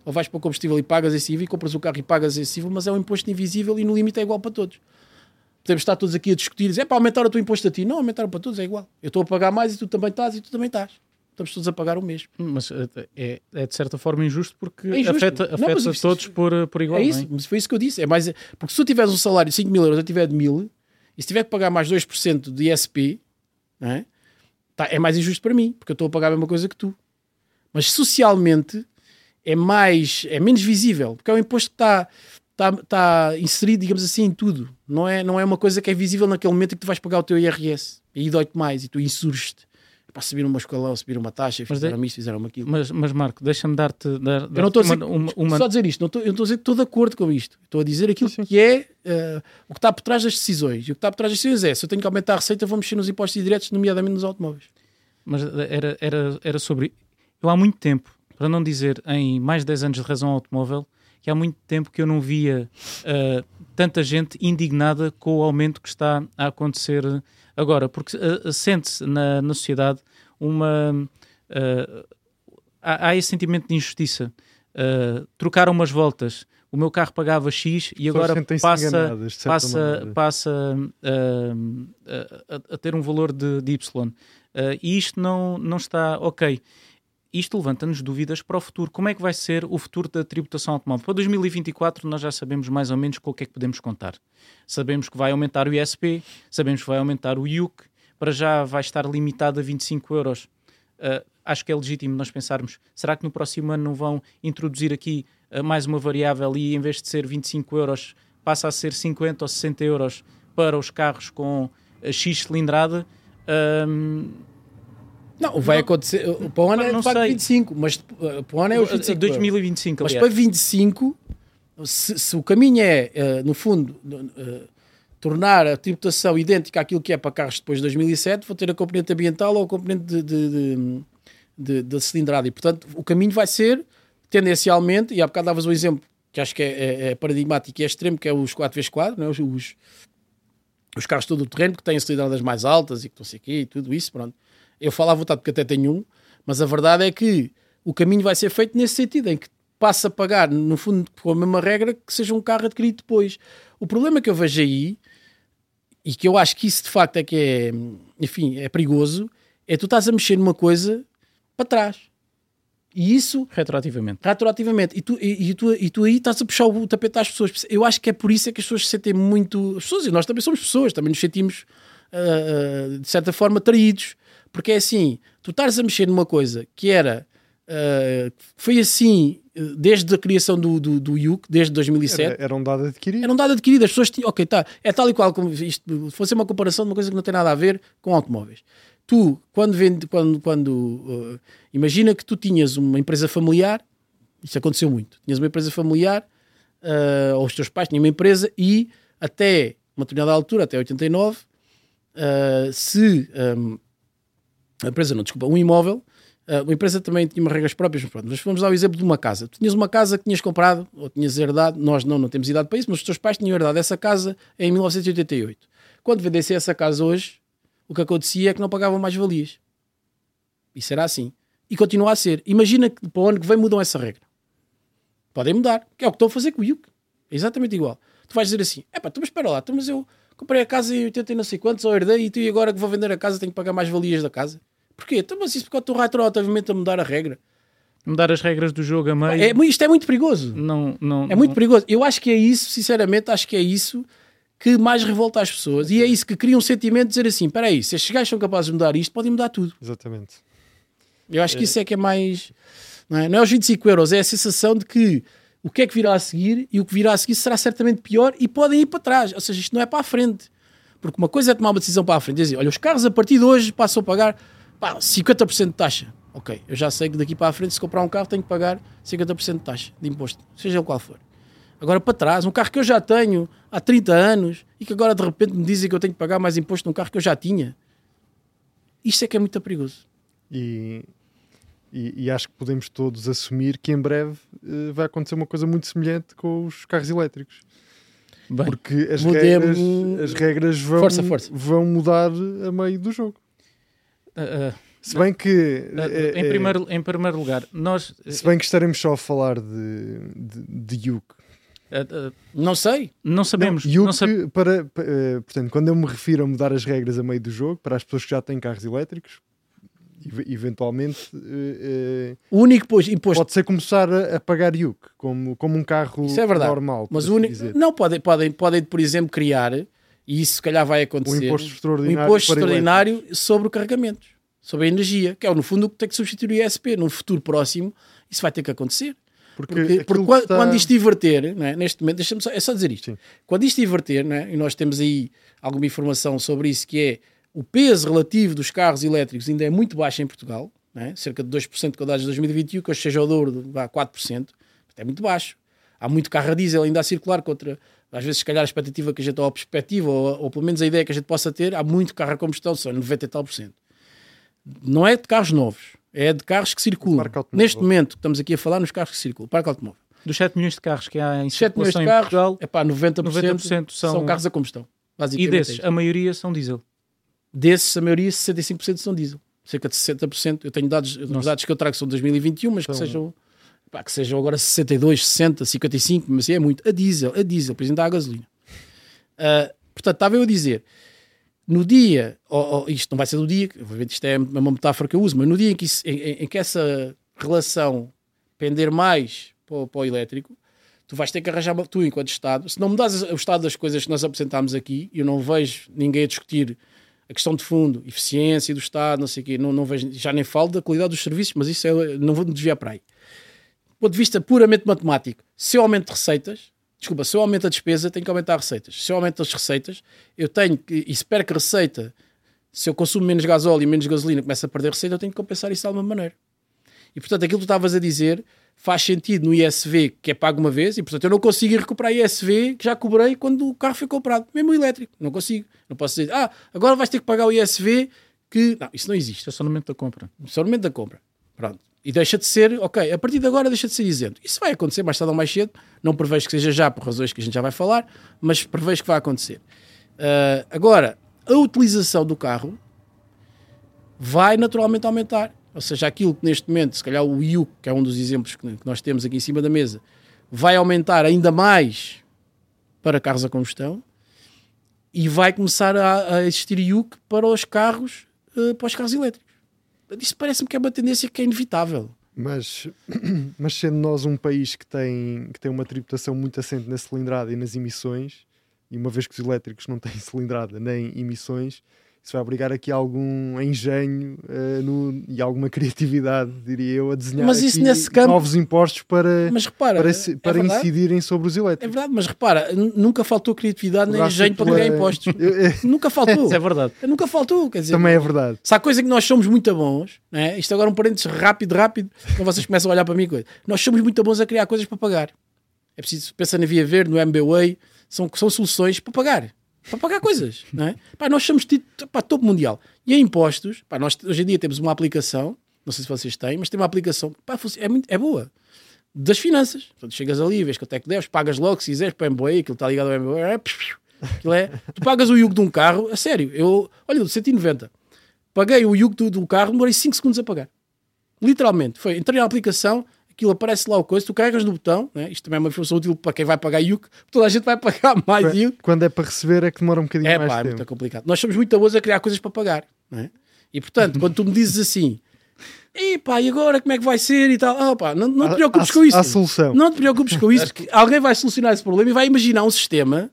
ou vais para o combustível e pagas esse IVA, e compras o carro e pagas esse IVA, mas é um imposto invisível e no limite é igual para todos. Podemos estar todos aqui a discutir, é para aumentar o teu imposto a ti. Não, aumentar para todos é igual. Eu estou a pagar mais e tu também estás e tu também estás. Estamos todos a pagar o mesmo. Mas é, é de certa forma injusto porque é injusto. afeta, não, afeta isso, todos por, por igual. É isso, é? mas foi isso que eu disse. É mais, porque se tu tiveres um salário de 5 mil euros, eu tiver de 1000, e se tiver que pagar mais 2% de ISP, é? Tá, é mais injusto para mim, porque eu estou a pagar a mesma coisa que tu. Mas socialmente é mais é menos visível, porque é um imposto que está está, está inserido, digamos assim, em tudo. Não é, não é uma coisa que é visível naquele momento em que tu vais pagar o teu IRS. E aí dói-te mais e tu insurges-te. Para subir uma escalão, subir uma taxa, fizeram de... isto, fizeram aquilo. Mas, mas Marco, deixa-me dar-te dar, dar eu não estou uma, uma, uma, Só dizer isto, não estou, eu estou a dizer que estou de acordo com isto. Estou a dizer aquilo Sim. que é uh, o que está por trás das decisões. E o que está por trás das decisões é: se eu tenho que aumentar a receita, vou mexer nos impostos indiretos, nomeadamente nos automóveis. Mas era, era, era sobre. Eu há muito tempo, para não dizer em mais de 10 anos de razão automóvel, que há muito tempo que eu não via uh, tanta gente indignada com o aumento que está a acontecer agora, porque uh, sente-se na, na, sociedade uma. Uh, há, há, esse sentimento de injustiça. trocaram umas voltas, o meu carro pagava X e agora passa, passa, passa a, a, ter um valor de, de Y. e isto não, não está ok isto levanta-nos dúvidas para o futuro. Como é que vai ser o futuro da tributação automóvel? Para 2024 nós já sabemos mais ou menos com o que é que podemos contar. Sabemos que vai aumentar o ISP, sabemos que vai aumentar o IUC, para já vai estar limitado a 25 euros. Uh, acho que é legítimo nós pensarmos, será que no próximo ano não vão introduzir aqui uh, mais uma variável e em vez de ser 25 euros passa a ser 50 ou 60 euros para os carros com uh, X cilindrada? Não, vai não, acontecer. Para o ano é de facto 25, mas uh, para o ano é os 25. 2025, Mas para 25, se, se, o caminho é, uh, no fundo, tornar a tributação idêntica àquilo que é para carros depois de 2007, vou ter a componente ambiental ou a componente de, de, de, de cilindrada. E, portanto, o caminho vai ser, tendencialmente, e há bocado davas um exemplo que acho que é, é, é paradigmático e é extremo, que é os 4x4, não é? os, os, os carros todo o terreno que têm cilindradas mais altas e que não sei o quê e tudo isso, pronto eu falo à vontade porque até tenho um, mas a verdade é que o caminho vai ser feito nesse sentido, em que passa a pagar, no fundo, com a mesma regra que seja um carro adquirido depois. O problema que eu vejo aí, e que eu acho que isso de facto é que é, enfim, é perigoso, é tu estás a mexer numa coisa para trás. E isso. Retroativamente. Retroativamente. E tu, e, e, tu, e tu aí estás a puxar o tapete às pessoas. Eu acho que é por isso é que as pessoas se sentem muito. As pessoas, e nós também somos pessoas, também nos sentimos, uh, de certa forma, traídos. Porque é assim, tu estás a mexer numa coisa que era. Uh, foi assim uh, desde a criação do, do, do IUC, desde 2007. Era, era um dado adquirido. Era um dado adquirido. As pessoas tinham. Ok, tá. É tal e qual como isto. Fosse uma comparação de uma coisa que não tem nada a ver com automóveis. Tu, quando vende. Quando, quando, uh, imagina que tu tinhas uma empresa familiar. Isso aconteceu muito. Tinhas uma empresa familiar. Uh, ou os teus pais tinham uma empresa e até uma determinada altura, até 89, uh, se. Um, a empresa não, desculpa, um imóvel, uh, uma empresa também tinha umas regras próprias, mas, pronto, mas vamos dar o exemplo de uma casa. Tu tinhas uma casa que tinhas comprado, ou tinhas herdado, nós não, não temos idade para isso, mas os teus pais tinham herdado essa casa em 1988. Quando vendessem essa casa hoje, o que acontecia é que não pagavam mais valias. Isso era assim. E continua a ser. Imagina que para o ano que vem mudam essa regra. Podem mudar, que é o que estão a fazer com o IUC. É exatamente igual. Tu vais dizer assim: é pá, mas espera lá, tu, mas eu comprei a casa em 80 e não sei quantos, ou herdei, e tu e agora que vou vender a casa tenho que pagar mais valias da casa. Porquê? Então, mas isso porque eu estou retroativamente a mudar a regra. Mudar as regras do jogo a meio. É, isto é muito perigoso. Não, não, é muito perigoso. Eu acho que é isso, sinceramente, acho que é isso que mais revolta as pessoas. E é isso que cria um sentimento de dizer assim: espera aí, se estes gajos são capazes de mudar isto, podem mudar tudo. Exatamente. Eu acho que é. isso é que é mais. Não é, não é os 25 euros, é a sensação de que o que é que virá a seguir e o que virá a seguir será certamente pior e podem ir para trás. Ou seja, isto não é para a frente. Porque uma coisa é tomar uma decisão para a frente, dizer, olha, os carros a partir de hoje passam a pagar pá, 50% de taxa. Ok, eu já sei que daqui para a frente, se comprar um carro, tenho que pagar 50% de taxa de imposto, seja o qual for. Agora para trás, um carro que eu já tenho há 30 anos e que agora de repente me dizem que eu tenho que pagar mais imposto num carro que eu já tinha. Isto é que é muito perigoso. E, e, e acho que podemos todos assumir que em breve uh, vai acontecer uma coisa muito semelhante com os carros elétricos. Bem, Porque as mudemos- regras, as regras vão, Força, força. vão mudar a meio do jogo. Ah, ah, Se bem que, é- em, é- primeiro, em primeiro lugar, nós. se bem que estaremos só a falar de, de, de Yuke. Não sei. não sabemos. Yuke, não sab- para, pa- eh, portanto, quando eu me refiro a mudar as regras a meio do jogo, para as pessoas que já têm carros elétricos, ev- eventualmente eh, eh, O único pois, imposto. pode ser começar a, a pagar Yuke como, como um carro Isso é verdade. normal. Mas o assim único. dizer. Não, podem, podem, podem, por exemplo, criar, e isso se calhar vai O acontecer. imposto um extraordinário. imposto para extraordinário sobre o carregamento, sobre a energia, que é no fundo o que tem que substituir o ISP. Num futuro próximo, isso vai ter que acontecer. Porque, Porque, porque que quando, está- quando isto inverter, é? neste momento, deixa-me só, é só dizer isto: Sim. quando isto inverter, é? e nós temos aí alguma informação sobre isso, que é o peso relativo dos carros elétricos ainda é muito baixo em Portugal, é? cerca de 2% com dados de 2021, que hoje seja o dobro, vá, 4%, é muito baixo. Há muito carro a diesel ainda a circular contra, às vezes, se calhar, a expectativa que a gente, ou a perspectiva, ou, ou pelo menos a ideia que a gente possa ter, há muito carro a combustão, são 90 e tal por cento. Não é de carros novos, é de carros que circulam. Neste momento, estamos aqui a falar nos carros que circulam, parque automóvel. Dos 7 milhões de carros que há em 7 milhões circulação de carros, Portugal, é pá, 90%, 90% são... são- carros a combustão. e desses, é isto. a maioria são diesel. Desses, a maioria, 65% são diesel. Cerca de 60%. Eu tenho dados, os dados que eu trago são de 2021, mas que São- sejam, pá, que sejam agora 62, 60, 55, mas é muito. A diesel, a diesel, por exemplo, a gasolina. Ah, portanto, estava eu a dizer, no dia, isto não vai ser do dia, obviamente isto é uma metáfora que eu uso, mas no dia em que, isso- em, em- em que essa relação pender mais para, o- para o elétrico, tu vais ter que arranjar, tu enquanto Estado, se não mudares o estado das coisas que nós apresentámos aqui, eu não vejo ninguém a discutir a questão de fundo, eficiência do Estado, não sei o quê, não, não vejo, já nem falo da qualidade dos serviços, mas isso é, não vou me desviar para aí. Do ponto de vista puramente matemático, se eu aumento receitas, desculpa, se eu aumento a despesa, tenho que aumentar receitas. Se eu aumento as receitas, eu tenho que, e se perco receita, se eu consumo menos gasóleo e menos gasolina, começo a perder receita, eu tenho que compensar isso de alguma maneira. E portanto, aquilo que tu estavas a dizer faz sentido no ISV que é pago uma vez, e portanto eu não consigo ir recuperar ISV que já cobrei quando o carro foi comprado, mesmo o elétrico. Não consigo. Não posso dizer, ah, agora vais ter que pagar o ISV que. Não, isso não existe. É só no momento da compra. Só no momento da compra. Pronto. E deixa de ser, ok, a partir de agora deixa de ser isento. Isso vai acontecer mais tarde ou mais cedo. Não prevejo que seja já por razões que a gente já vai falar, mas prevejo que vai acontecer. Ah, agora, a utilização do carro vai naturalmente aumentar. Ou seja, aquilo que neste momento, se calhar o IU, que é um dos exemplos que nós temos aqui em cima da mesa, vai aumentar ainda mais para carros a combustão e vai começar a, a existir IUC para os carros, eh, para os carros elétricos. Isso parece-me que é uma tendência que é inevitável. Mas, mas sendo nós um país que tem, que tem uma tributação muito assente na cilindrada e nas emissões, e uma vez que os elétricos não têm cilindrada nem emissões, isso vai obrigar aqui algum engenho eh, no- e alguma criatividade, diria eu, a desenhar Mas isso aqui nesse campo- novos impostos para, Mas repara, para, é se- para incidirem sobre os é elétricos. verdade, mas repara, nunca faltou criatividade nem engenho para pagar impostos. Eu- eu- nunca faltou. Isso é verdade. Nunca faltou, quer dizer. Também é verdade. Se há coisa que nós somos muito bons, né? isto agora um parênteses rápido, rápido, quando vocês começam a olhar para mim, coisa. nós somos muito bons a criar coisas para pagar. É preciso, pensa na Via Verde, no MBWay, são, são soluções para pagar. Para pagar coisas, não é? Pá, nós somos tido para topo mundial. E em impostos, pá, nós hoje em dia temos uma aplicação, não sei se vocês têm, mas tem uma aplicação, pá, é, muito, é boa, das finanças. Portanto, chegas ali, vês quanto é que deves, pagas logo, se quiseres, para o MBWay, aquilo está ligado ao MBWay, é, aquilo é, tu pagas o yugo de um carro, a sério, eu, olha, 190, paguei o yugo do, do carro, demorei 5 segundos a pagar. Literalmente. Foi, entrei na aplicação, aquilo aparece lá o coisa, tu carregas no botão, né? isto também é uma informação útil para quem vai pagar yugo, toda a gente vai pagar mais yugo. Quando é para receber é que demora um bocadinho É mais pá, é de muito tempo. complicado. Nós somos muito boas a criar coisas para pagar, é? E portanto, quando tu me dizes assim, e pá, e agora como é que vai ser e tal, ah, pá, não, não te Há- preocupes há- com isso. há solução. Não te preocupes com isso, porque alguém vai solucionar esse problema e vai imaginar um sistema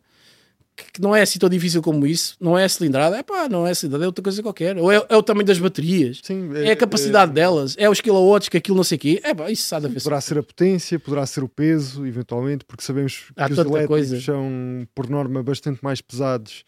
que não é assim tão difícil como isso, não é a cilindrada, é pá, não é a cilindrada, é outra coisa qualquer. Ou é, é o tamanho das baterias, Sim, é a capacidade delas, é os kilowatts que aquilo não sei o quê. É pá, isso sabe a ver. Poderá ser a potência, poderá ser o peso, eventualmente, porque sabemos Há que os elétricos coisa. são, por norma, bastante mais pesados,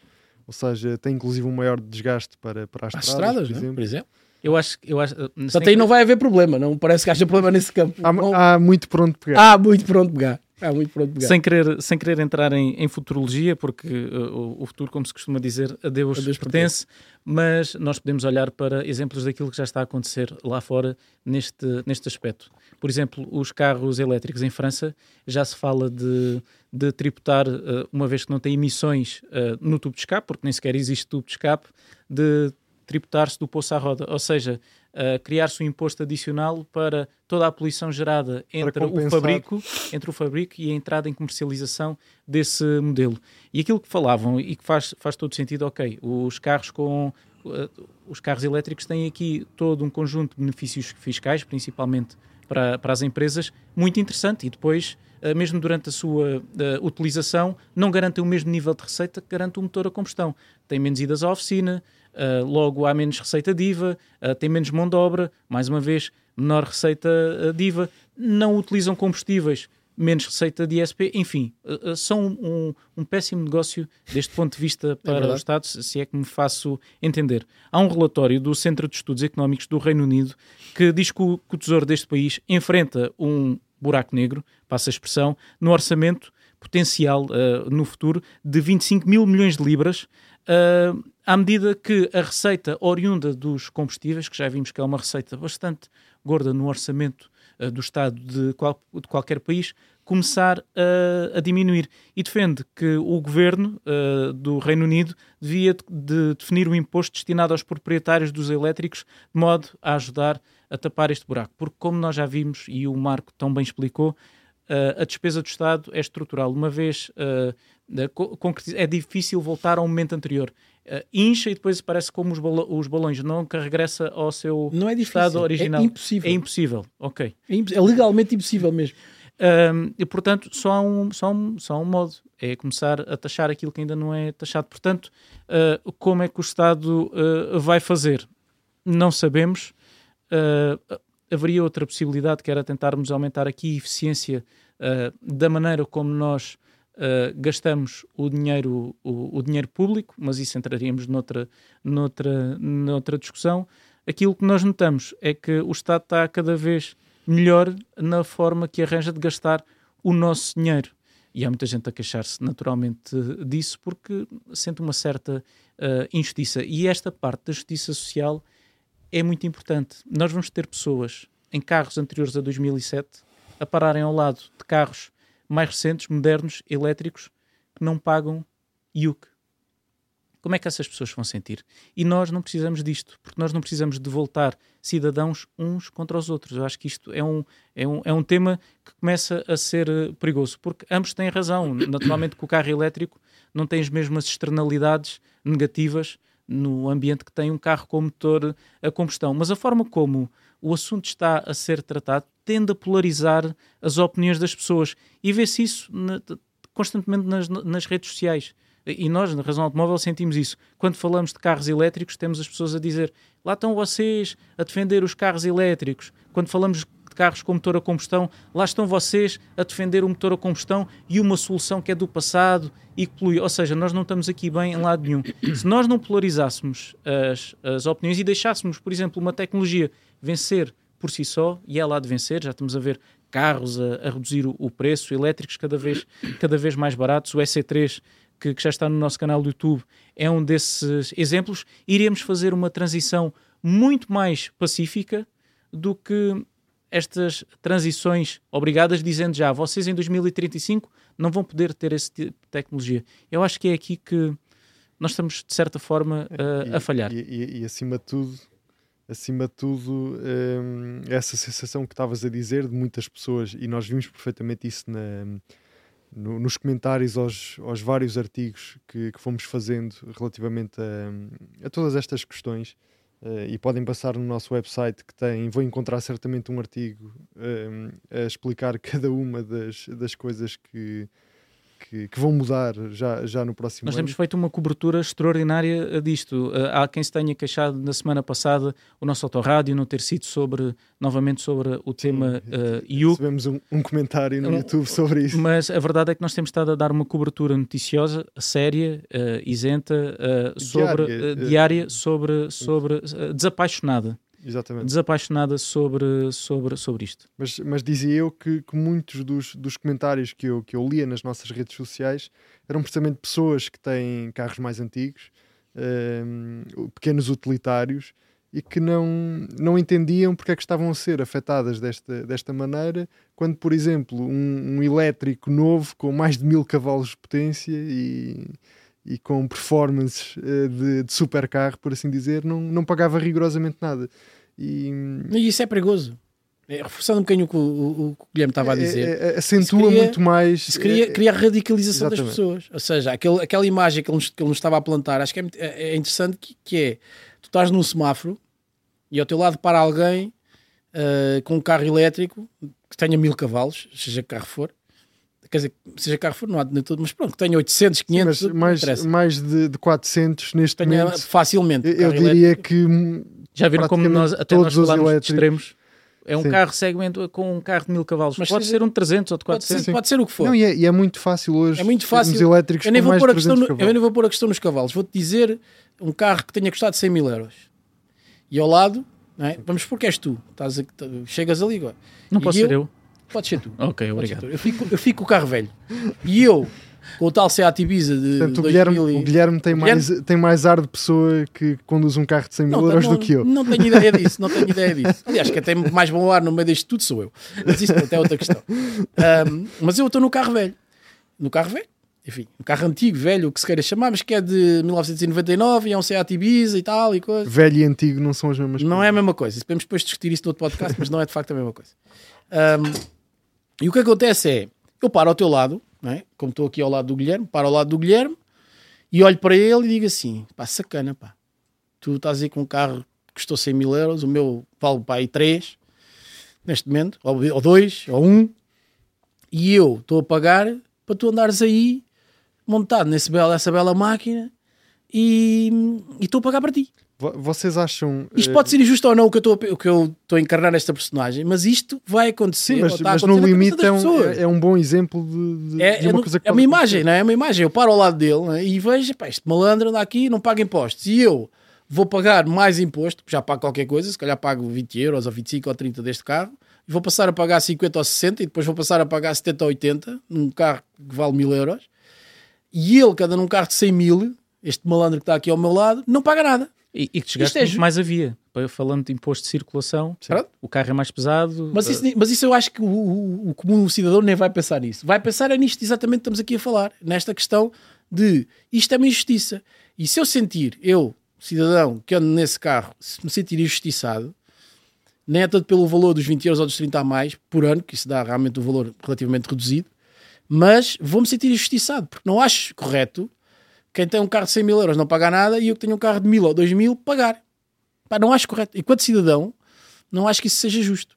ou seja, têm inclusive um maior desgaste para, para as, As estradas, estradas, por não é? exemplo. por exemplo. Eu acho, eu acho, Portanto, tem aí não vai haver problema, não parece que haja problema nesse campo. Há, Não- há muito por onde pegar. há muito por onde pegar. Há muito por onde pegar. sem querer, sem querer entrar em, em futurologia, porque uh, o, futuro, como se costuma dizer, a Deus, A Deus pertence, mas nós podemos olhar para exemplos daquilo que já está a acontecer lá fora neste, neste aspecto. Por exemplo, os carros elétricos em França já se fala de, de tributar, uh, uma vez que não tem emissões uh, no tubo de escape, porque nem sequer existe tubo de escape, de tributar-se do poço à roda, ou seja, uh, criar-se um imposto adicional para toda a poluição gerada entre o fabrico, entre o fabrico e a entrada em comercialização desse modelo. E aquilo que falavam e que faz, faz todo sentido, ok, os carros com uh, os carros elétricos têm aqui todo um conjunto de benefícios fiscais, principalmente para, para as empresas, muito interessante e depois uh, mesmo durante a sua uh, utilização, não garantem o mesmo nível de receita que garante o motor a combustão. Tem menos idas à oficina, Uh, logo há menos receita diva, uh, tem menos mão de obra, mais uma vez, menor receita uh, diva, não utilizam combustíveis, menos receita de ISP, enfim, são um, um, péssimo negócio deste ponto de vista para é o Estado, se é que me faço entender. Há um relatório do Centro de Estudos Económicos do Reino Unido que diz que o, que o Tesouro deste país enfrenta um buraco negro, passa a expressão, no orçamento potencial no futuro de 25 mil milhões de libras, Uh, à medida que a receita oriunda dos combustíveis, que já vimos que é uma receita bastante gorda no orçamento uh, do Estado de, qual, de, qualquer país, começar uh, a diminuir. E defende que o governo do Reino Unido devia de, de definir um imposto destinado aos proprietários dos elétricos, de modo a ajudar a tapar este buraco. Porque, como nós já vimos e o Marco tão bem explicou, a despesa do Estado é estrutural. Uma vez é difícil voltar ao momento anterior. Uh, incha e depois parece como os, os balões, nunca regressa ao seu não é difícil, estado original. É impossível. É impossível, ok. É, imp é legalmente impossível mesmo. Um, e portanto, só há, um, só, um, só um modo: é começar a taxar aquilo que ainda não é taxado. Portanto, uh, como é que o Estado uh, vai fazer? Não sabemos. haveria outra possibilidade que era tentarmos aumentar aqui a eficiência da maneira como nós Uh, gastamos o dinheiro, o, o, dinheiro público, mas isso entraríamos noutra, noutra, noutra discussão. Aquilo que nós notamos é que o Estado está cada vez melhor na forma que arranja de gastar o nosso dinheiro. E há muita gente a queixar-se naturalmente disso porque sente uma certa uh, injustiça. E esta parte da justiça social é muito importante. Nós vamos ter pessoas em carros anteriores a 2007 a pararem ao lado de carros mais recentes, modernos, elétricos, que não pagam IUC. Como é que essas pessoas vão sentir? E nós não precisamos disto, porque nós não precisamos de voltar cidadãos uns contra os outros. Eu acho que isto é um, é um, é um tema que começa a ser perigoso, porque ambos têm razão. Naturalmente que o carro elétrico não tem as mesmas externalidades negativas no ambiente que tem um carro com motor a combustão, mas a forma como o assunto está a ser tratado tende a polarizar as opiniões das pessoas e vê-se isso na, constantemente nas, nas, redes sociais. E nós, na Razão Automóvel, sentimos isso. Quando falamos de carros elétricos, temos as pessoas a dizer lá estão vocês a defender os carros elétricos. Quando falamos de carros com motor a combustão, lá estão vocês a defender o motor a combustão e uma solução que é do passado e que polui. Ou seja, nós não estamos aqui bem em lado nenhum. Se nós não polarizássemos as, as opiniões e deixássemos, por exemplo, uma tecnologia vencer por si só, e ela há de vencer, já estamos a ver carros a, a reduzir o, o, preço, elétricos cada vez, cada vez mais baratos, o EC3, que, que já está no nosso canal do YouTube, é um desses exemplos, iremos fazer uma transição muito mais pacífica do que estas transições obrigadas, dizendo já, vocês em 2035 não vão poder ter esse tipo de tecnologia. Eu acho que é aqui que nós estamos, de certa forma, a, a falhar. E, e, e, acima de tudo, acima de tudo, hum, essa sensação que estavas a dizer de muitas pessoas, e nós vimos perfeitamente isso na, no, nos comentários aos, aos vários artigos que, que, fomos fazendo relativamente a, a todas estas questões. Uh, e podem passar no nosso website que tem, vou encontrar certamente um artigo um, a explicar cada uma das, das coisas que, que, que vão mudar já, já no próximo Nós ano. temos feito uma cobertura extraordinária eh, disto. Uh, há quem se tenha queixado na semana passada o nosso autorrádio não ter sido sobre, novamente sobre o tema uh, IUC. Recebemos um, um comentário no Um- YouTube sobre isso. Mas a verdade é que nós temos estado a dar uma cobertura noticiosa, séria, eh, isenta, eh, sobre, Diária, eh, eh, diária, sobre, sobre eh, desapaixonada, Exatamente. desapaixonada sobre, sobre, sobre isto. Mas, mas dizia eu que, que muitos dos, dos comentários que eu, que eu lia nas nossas redes sociais eram precisamente pessoas que têm carros mais antigos, ehm, pequenos utilitários, e que não, não entendiam porque é que estavam a ser afetadas desta, desta maneira, quando, por exemplo, um, um elétrico novo com mais de mil cavalos de potência e, e com performances eh, de, de supercarro, por assim dizer, não, não pagava rigorosamente nada. E, E isso é perigoso. É, reforçando um bocadinho o que o, o, o Guilherme estava a dizer. é- é- acentua cria- muito mais. Isso cria, é- cria a radicalização das Exatamente. pessoas. Ou seja, aquele, aquela imagem que ele, nos, que ele nos estava a plantar, acho que é, é- é interessante que, que é, tu estás num semáforo e ao teu lado para alguém ah, com um carro elétrico que tenha mil cavalos, seja que carro for, quer dizer, seja carro for, não há de tudo, mas pronto, que tenha 800, 500, mas não mais, mais de, de 400 neste tenha momento. facilmente. Eu, eu diria que Já viram como nós, até nós todos os falámos de elétricos. extremos? É um Sim. carro segmento com um carro de mil cavalos. Mas pode seja- ser um de 300 ou de pode, 400. ser, pode ser o que for. não, e, é, e é muito fácil hoje. É muito fácil. Os elétricos Eu nem, vou pôr a questão 300 no, eu nem vou pôr a questão nos cavalos. Vou-te dizer um carro que tenha custado 100 mil euros. E ao lado, não é? vamos supor que és tu. Estás a- chegas ali agora. Não E posso ser eu? Pode ser tu. Ok, obrigado. ser tu. Eu fico, eu fico com o carro velho. E eu, com o tal Seat Ibiza de Portanto, o 2000 Guilherme, e- o Guilherme tem, o Guilherme- Mais, tem mais ar de pessoa que conduz um carro de 100 mil Não, euros não, do que eu. Não tenho ideia disso, não tenho ideia disso. Aliás, que até mais bom ar no meio disto tudo sou eu. Mas isso até é outra questão. Ahm, mas eu estou no carro velho. No carro velho. Enfim, um carro antigo, velho, o que se queira chamar, mas que é de 1999 e é um Seat Ibiza e tal e coisa. Velho e antigo não são as mesmas Não coisas. é a mesma coisa. Podemos depois discutir isso no outro podcast, mas não é de facto a mesma coisa. Ahm, e o que acontece é, eu paro ao teu lado, não é? como estou aqui ao lado do Guilherme, paro ao lado do Guilherme e olho para ele e digo assim: pá, sacana, pá. Tu estás aí com um carro que custou 100 mil euros, o meu vale para aí 3 neste momento, ou 2, ou 1, um, e eu estou a pagar para tu andares aí montado nessa bela máquina e e estou a pagar para ti. Vo- Vocês acham. Isto eh, pode ser injusto ou não o que eu estou a, encarnar nesta personagem, mas isto vai acontecer. Sim, mas, mas no limite é um, é, é um bom exemplo de, de- É, de é uma no- coisa que é uma imagem, acontecer. não é? É uma imagem. Eu paro ao lado dele não é? e vejo, pá, este malandro anda aqui não paga impostos. E eu vou pagar mais imposto, já pago qualquer coisa, se calhar pago 20 euros ou 25 ou 30 deste carro, e vou passar a pagar 50 ou 60 e depois vou passar a pagar 70 ou 80 num carro que vale mil euros. E ele, anda num carro de 100 mil, este malandro que está aqui ao meu lado, não paga nada. E, e que chegaste Isto é muito ju- mais a via. Falando de imposto de circulação, o carro é mais pesado. Mas isso, mas isso eu acho que o, o, o comum cidadão nem vai pensar nisso. Vai pensar é nisto exatamente que estamos aqui a falar, nesta questão de isto é uma injustiça. E se eu sentir, eu, cidadão, que ando nesse carro, se me sentir injustiçado, nem é tanto pelo valor dos 20 euros ou dos 30 a mais por ano, que isso dá realmente um valor relativamente reduzido, mas vou-me sentir injustiçado, porque não acho correto quem tem um carro de 100 mil euros não pagar nada e eu que tenho um carro de 1000 ou 2000 pagar. Pá, não acho correto. Enquanto cidadão, não acho que isso seja justo.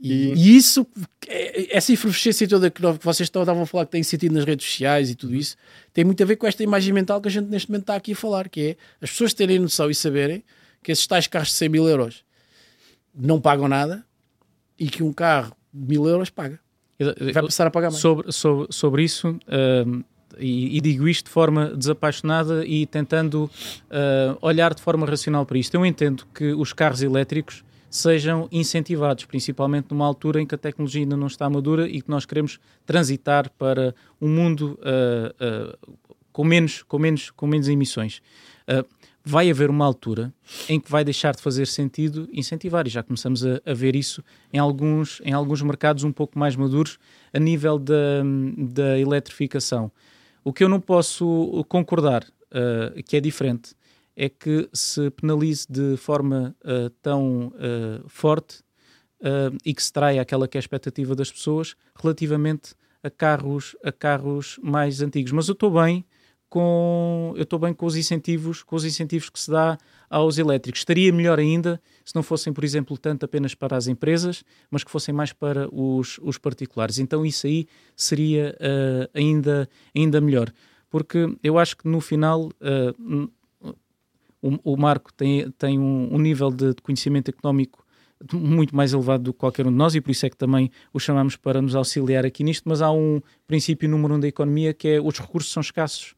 E, E- isso, é- essa efervescência toda que vocês estavam a falar que tem sentido nas redes sociais e tudo isso, tem muito a ver com esta imagem mental que a gente neste momento está aqui a falar, que é as pessoas terem noção e saberem que esses tais carros de 100 mil euros não pagam nada e que um carro de mil euros paga. Vai passar a pagar mais. sobre, sobre, sobre isso, hum, e, digo isto de forma desapaixonada e tentando ah, olhar de forma racional para isto. Eu entendo que os carros elétricos sejam incentivados, principalmente numa altura em que a tecnologia ainda não está madura e que nós queremos transitar para um mundo ah, ah, com, menos, com, menos, com menos emissões. Vai haver uma altura em que vai deixar de fazer sentido incentivar, e já começamos a, a ver isso em alguns, em alguns mercados um pouco mais maduros a nível da, da eletrificação. O que eu não posso concordar, uh, que é diferente, é que se penalize de forma uh, tão uh, forte uh, e que se traia aquela que é a expectativa das pessoas relativamente a carros, a carros mais antigos. Mas eu estou bem com eu estou bem com os incentivos, com os incentivos que se dá aos elétricos. Estaria melhor ainda se não fossem, por exemplo, tanto apenas para as empresas, mas que fossem mais para os, os particulares. Então isso aí seria uh, ainda, ainda melhor. Porque eu acho que no final uh, o, o, Marco tem, tem um, um nível de, de conhecimento económico muito mais elevado do que qualquer um de nós e por isso é que também o chamamos para nos auxiliar aqui nisto, mas há um princípio número um da economia que é os recursos são escassos.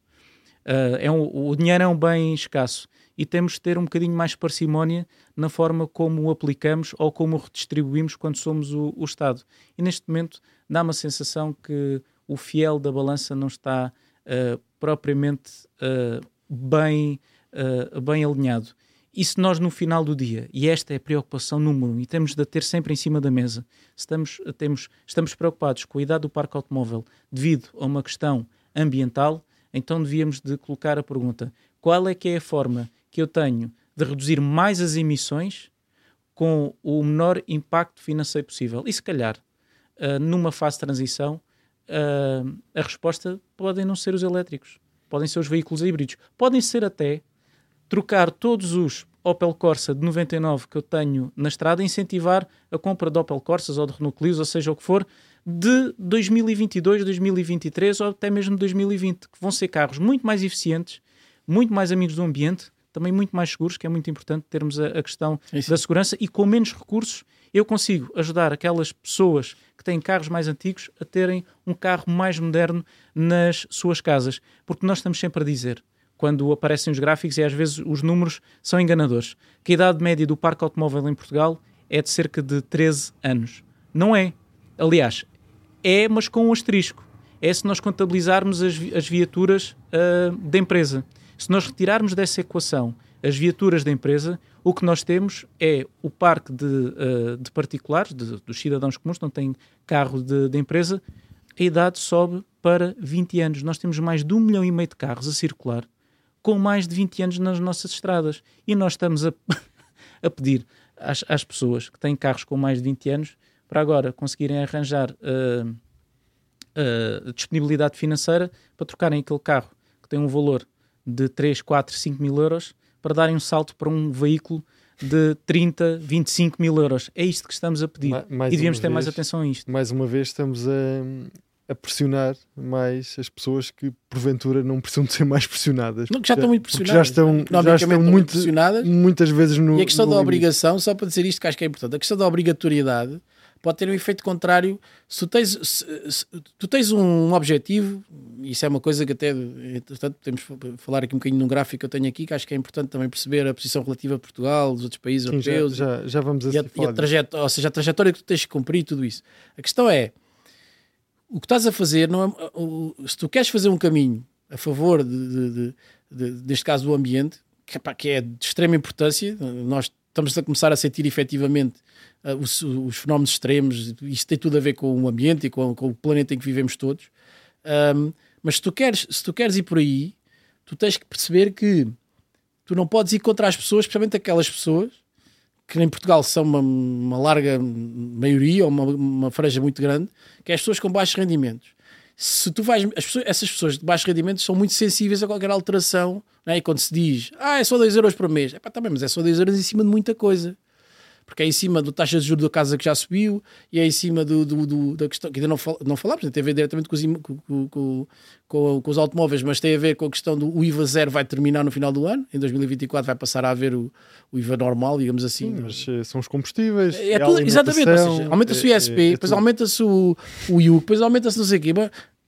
Uh, é um, o dinheiro é um bem escasso e temos de ter um bocadinho mais parcimónia na forma como o aplicamos ou como o redistribuímos quando somos o, o Estado. E neste momento dá-me a sensação que o fiel da balança não está uh, propriamente uh, bem, uh, bem alinhado. E se nós no final do dia, e esta é a preocupação número um, e temos de a ter sempre em cima da mesa, estamos, temos, estamos preocupados com a idade do parque automóvel devido a uma questão ambiental, então devíamos de colocar a pergunta, qual é que é a forma que eu tenho de reduzir mais as emissões com o menor impacto financeiro possível. E se calhar, uh, numa fase de transição, uh, a resposta podem não ser os elétricos, podem ser os veículos híbridos, podem ser até trocar todos os Opel Corsa de 99 que eu tenho na estrada, incentivar a compra de Opel Corsas ou de Renault Clio, ou seja o que for, de 2022, 2023 ou até mesmo 2020, que vão ser carros muito mais eficientes, muito mais amigos do ambiente, também muito mais seguros, que é muito importante termos a, a questão Isso. da segurança e com menos recursos eu consigo ajudar aquelas pessoas que têm carros mais antigos a terem um carro mais moderno nas suas casas. Porque nós estamos sempre a dizer, quando aparecem os gráficos e às vezes os números são enganadores, que a idade média do parque automóvel em Portugal é de cerca de 13 anos. Não é. Aliás, é, mas com um asterisco. É se nós contabilizarmos as, as viaturas uh, da empresa. Se nós retirarmos dessa equação as viaturas da empresa, o que nós temos é o parque de, uh, de particulares, de, dos cidadãos comuns, não têm carro de, empresa, a idade sobe para 20 anos. Nós temos mais de um milhão e meio de carros a circular com mais de 20 anos nas nossas estradas. E nós estamos a, a pedir às, às, pessoas que têm carros com mais de 20 anos para agora conseguirem arranjar uh, uh, disponibilidade financeira para trocarem aquele carro que tem um valor de 3, 4, 5 mil euros para darem um salto para um veículo de 30, 25 mil euros. É isto que estamos a pedir. Mais e devíamos ter vez, mais atenção a isto. Mais uma vez estamos a, a, pressionar mais as pessoas que porventura não precisam de ser mais pressionadas. Não, que já estão muito pressionadas. Já estão, já estão muito, pressionadas. muitas vezes no. E a questão da limite. obrigação, só para dizer isto que acho que é importante, a questão da obrigatoriedade pode ter um efeito contrário. Se tu tens, se, se, tu tens um objetivo, isso é uma coisa que até, portanto, podemos falar aqui um bocadinho num gráfico que eu tenho aqui, que acho que é importante também perceber a posição relativa a Portugal, dos outros países Sim, europeus. Já, já, já vamos a, e a, e a ou seja, a trajetória que tu tens que cumprir tudo isso. A questão é, o que estás a fazer, não é, se tu queres fazer um caminho a favor, de, de, de, de neste caso, do ambiente, que, pá, que é de extrema importância, nós estamos a começar a sentir efetivamente uh, os, os, fenómenos extremos, isso tem tudo a ver com o ambiente e com, com o planeta em que vivemos todos. Um, mas se tu, queres, se tu queres ir por aí, tu tens que perceber que tu não podes ir contra as pessoas, especialmente aquelas pessoas que em Portugal são uma, uma larga maioria ou uma, uma franja muito grande, que é as pessoas com baixos rendimentos. Se tu vais, pessoas, essas pessoas de baixos rendimentos são muito sensíveis a qualquer alteração, né? e quando se diz, ah, é só 2 euros por mês, é pá, também, mas é só 2 euros em cima de muita coisa porque é em cima da taxa de juros da casa que já subiu e é em cima do, do, do da questão que ainda não, fal, não falámos, tem a ver diretamente com os, com, com, com, com, os automóveis, mas tem a ver com a questão do IVA zero vai terminar no final do ano, em 2024 vai passar a haver o, o IVA normal, digamos assim. Sim, mas eh, são os combustíveis, é, é tudo, exatamente, aumenta-se o ISP, é, é, depois aumenta-se o, o IU, depois aumenta-se não sei o quê,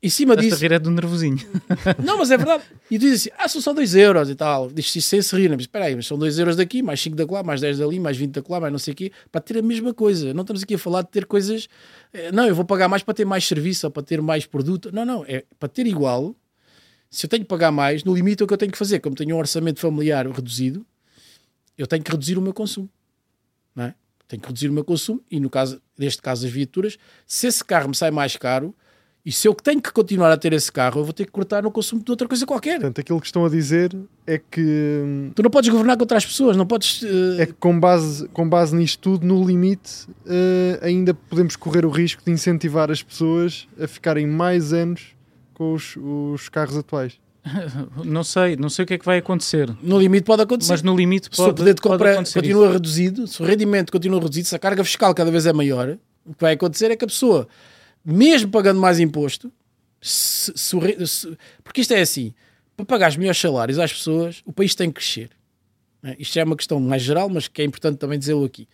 em cima Esta disso. rir é do nervosinho. Não, mas é verdade. E tu dizes assim: ah, são só 2 euros e tal. Diz se sem se rir. Mas espera aí, mas são 2 euros daqui, mais 5 da lá, mais 10 dali, mais 20 da lá, mais não sei o quê, para ter a mesma coisa. Não estamos aqui a falar de ter coisas. Eh, não, eu vou pagar mais para ter mais serviço ou para ter mais produto. Não, não. É para ter igual. Se eu tenho que pagar mais, no limite é o que eu tenho que fazer. Como tenho um orçamento familiar reduzido, eu tenho que reduzir o meu consumo. Não é? Tenho que reduzir o meu consumo e, no caso, neste caso, as viaturas, se esse carro me sai mais caro e se eu tenho que continuar a ter esse carro, eu vou ter que cortar no consumo de outra coisa qualquer. Portanto, aquilo que estão a dizer é que. Hum, tu não podes governar contra as pessoas, não podes. Uh... É que com base, com base nisto tudo, no limite, uh, ainda podemos correr o risco de incentivar as pessoas a ficarem mais anos com os, os carros atuais. Não sei, não sei o que é que vai acontecer. No limite pode acontecer. Mas no limite se o pode, poder de pode compra continua isso. reduzido, se o rendimento continua reduzido, se a carga fiscal cada vez é maior, o que vai acontecer é que a pessoa, mesmo pagando mais imposto, se- se se- porque isto é assim, para pagar os melhores salários às pessoas, o país tem que crescer. é? Isto é uma questão mais geral, mas que é importante também dizê-lo aqui.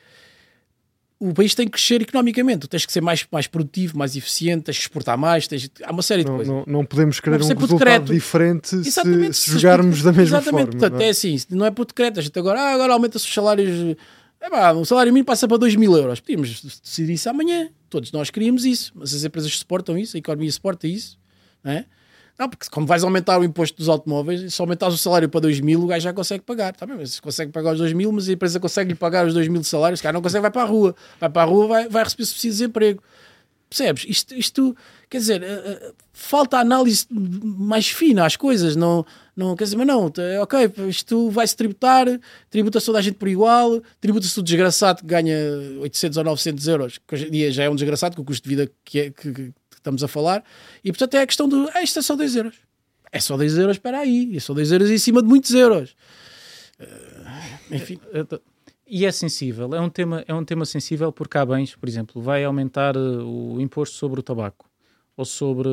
O país tem que crescer economicamente, tu tens que ser mais, mais produtivo, mais eficiente, tens que exportar mais, tens, há uma série de Não, coisas. não, não podemos querer Não um por resultado decreto. diferente se, Exatamente, se jogarmos da mesma Exatamente, forma. portanto não é? é assim, não é por decreto, a gente agora, ah, agora aumenta-se os salários, é pá, o salário mínimo passa para 2 mil euros, podíamos decidir isso amanhã, todos nós queríamos isso, mas as empresas suportam isso, a economia suporta isso, não é? Não, porque como vais aumentar o imposto dos automóveis, se aumentares o salário para 2 mil, o gajo já consegue pagar, tá bem, mas consegue pagar os 2 mil, mas a empresa consegue lhe pagar os 2 mil de salários, cara, não consegue, vai para a rua, vai para a rua, vai, vai receber subsídio de desemprego. Percebes? Isto, isto quer dizer, eh, eh, falta análise mais fina às coisas. Não, não quer dizer, mas não, eh, ok, isto vai-se tributar, tributa-se toda a gente por igual, tributa-se o desgraçado que ganha 800 ou 900 euros, que hoje em dia já é um desgraçado com o custo de vida que, é, que, que estamos a falar, e portanto é a questão do, ah, isto é só 2 euros. É só 2 euros, espera aí, é só 2 euros em cima de muitos euros. Eh, enfim. E é sensível, é um, tema, é um tema sensível porque há bens, por exemplo, vai aumentar eh, o imposto sobre o tabaco ou sobre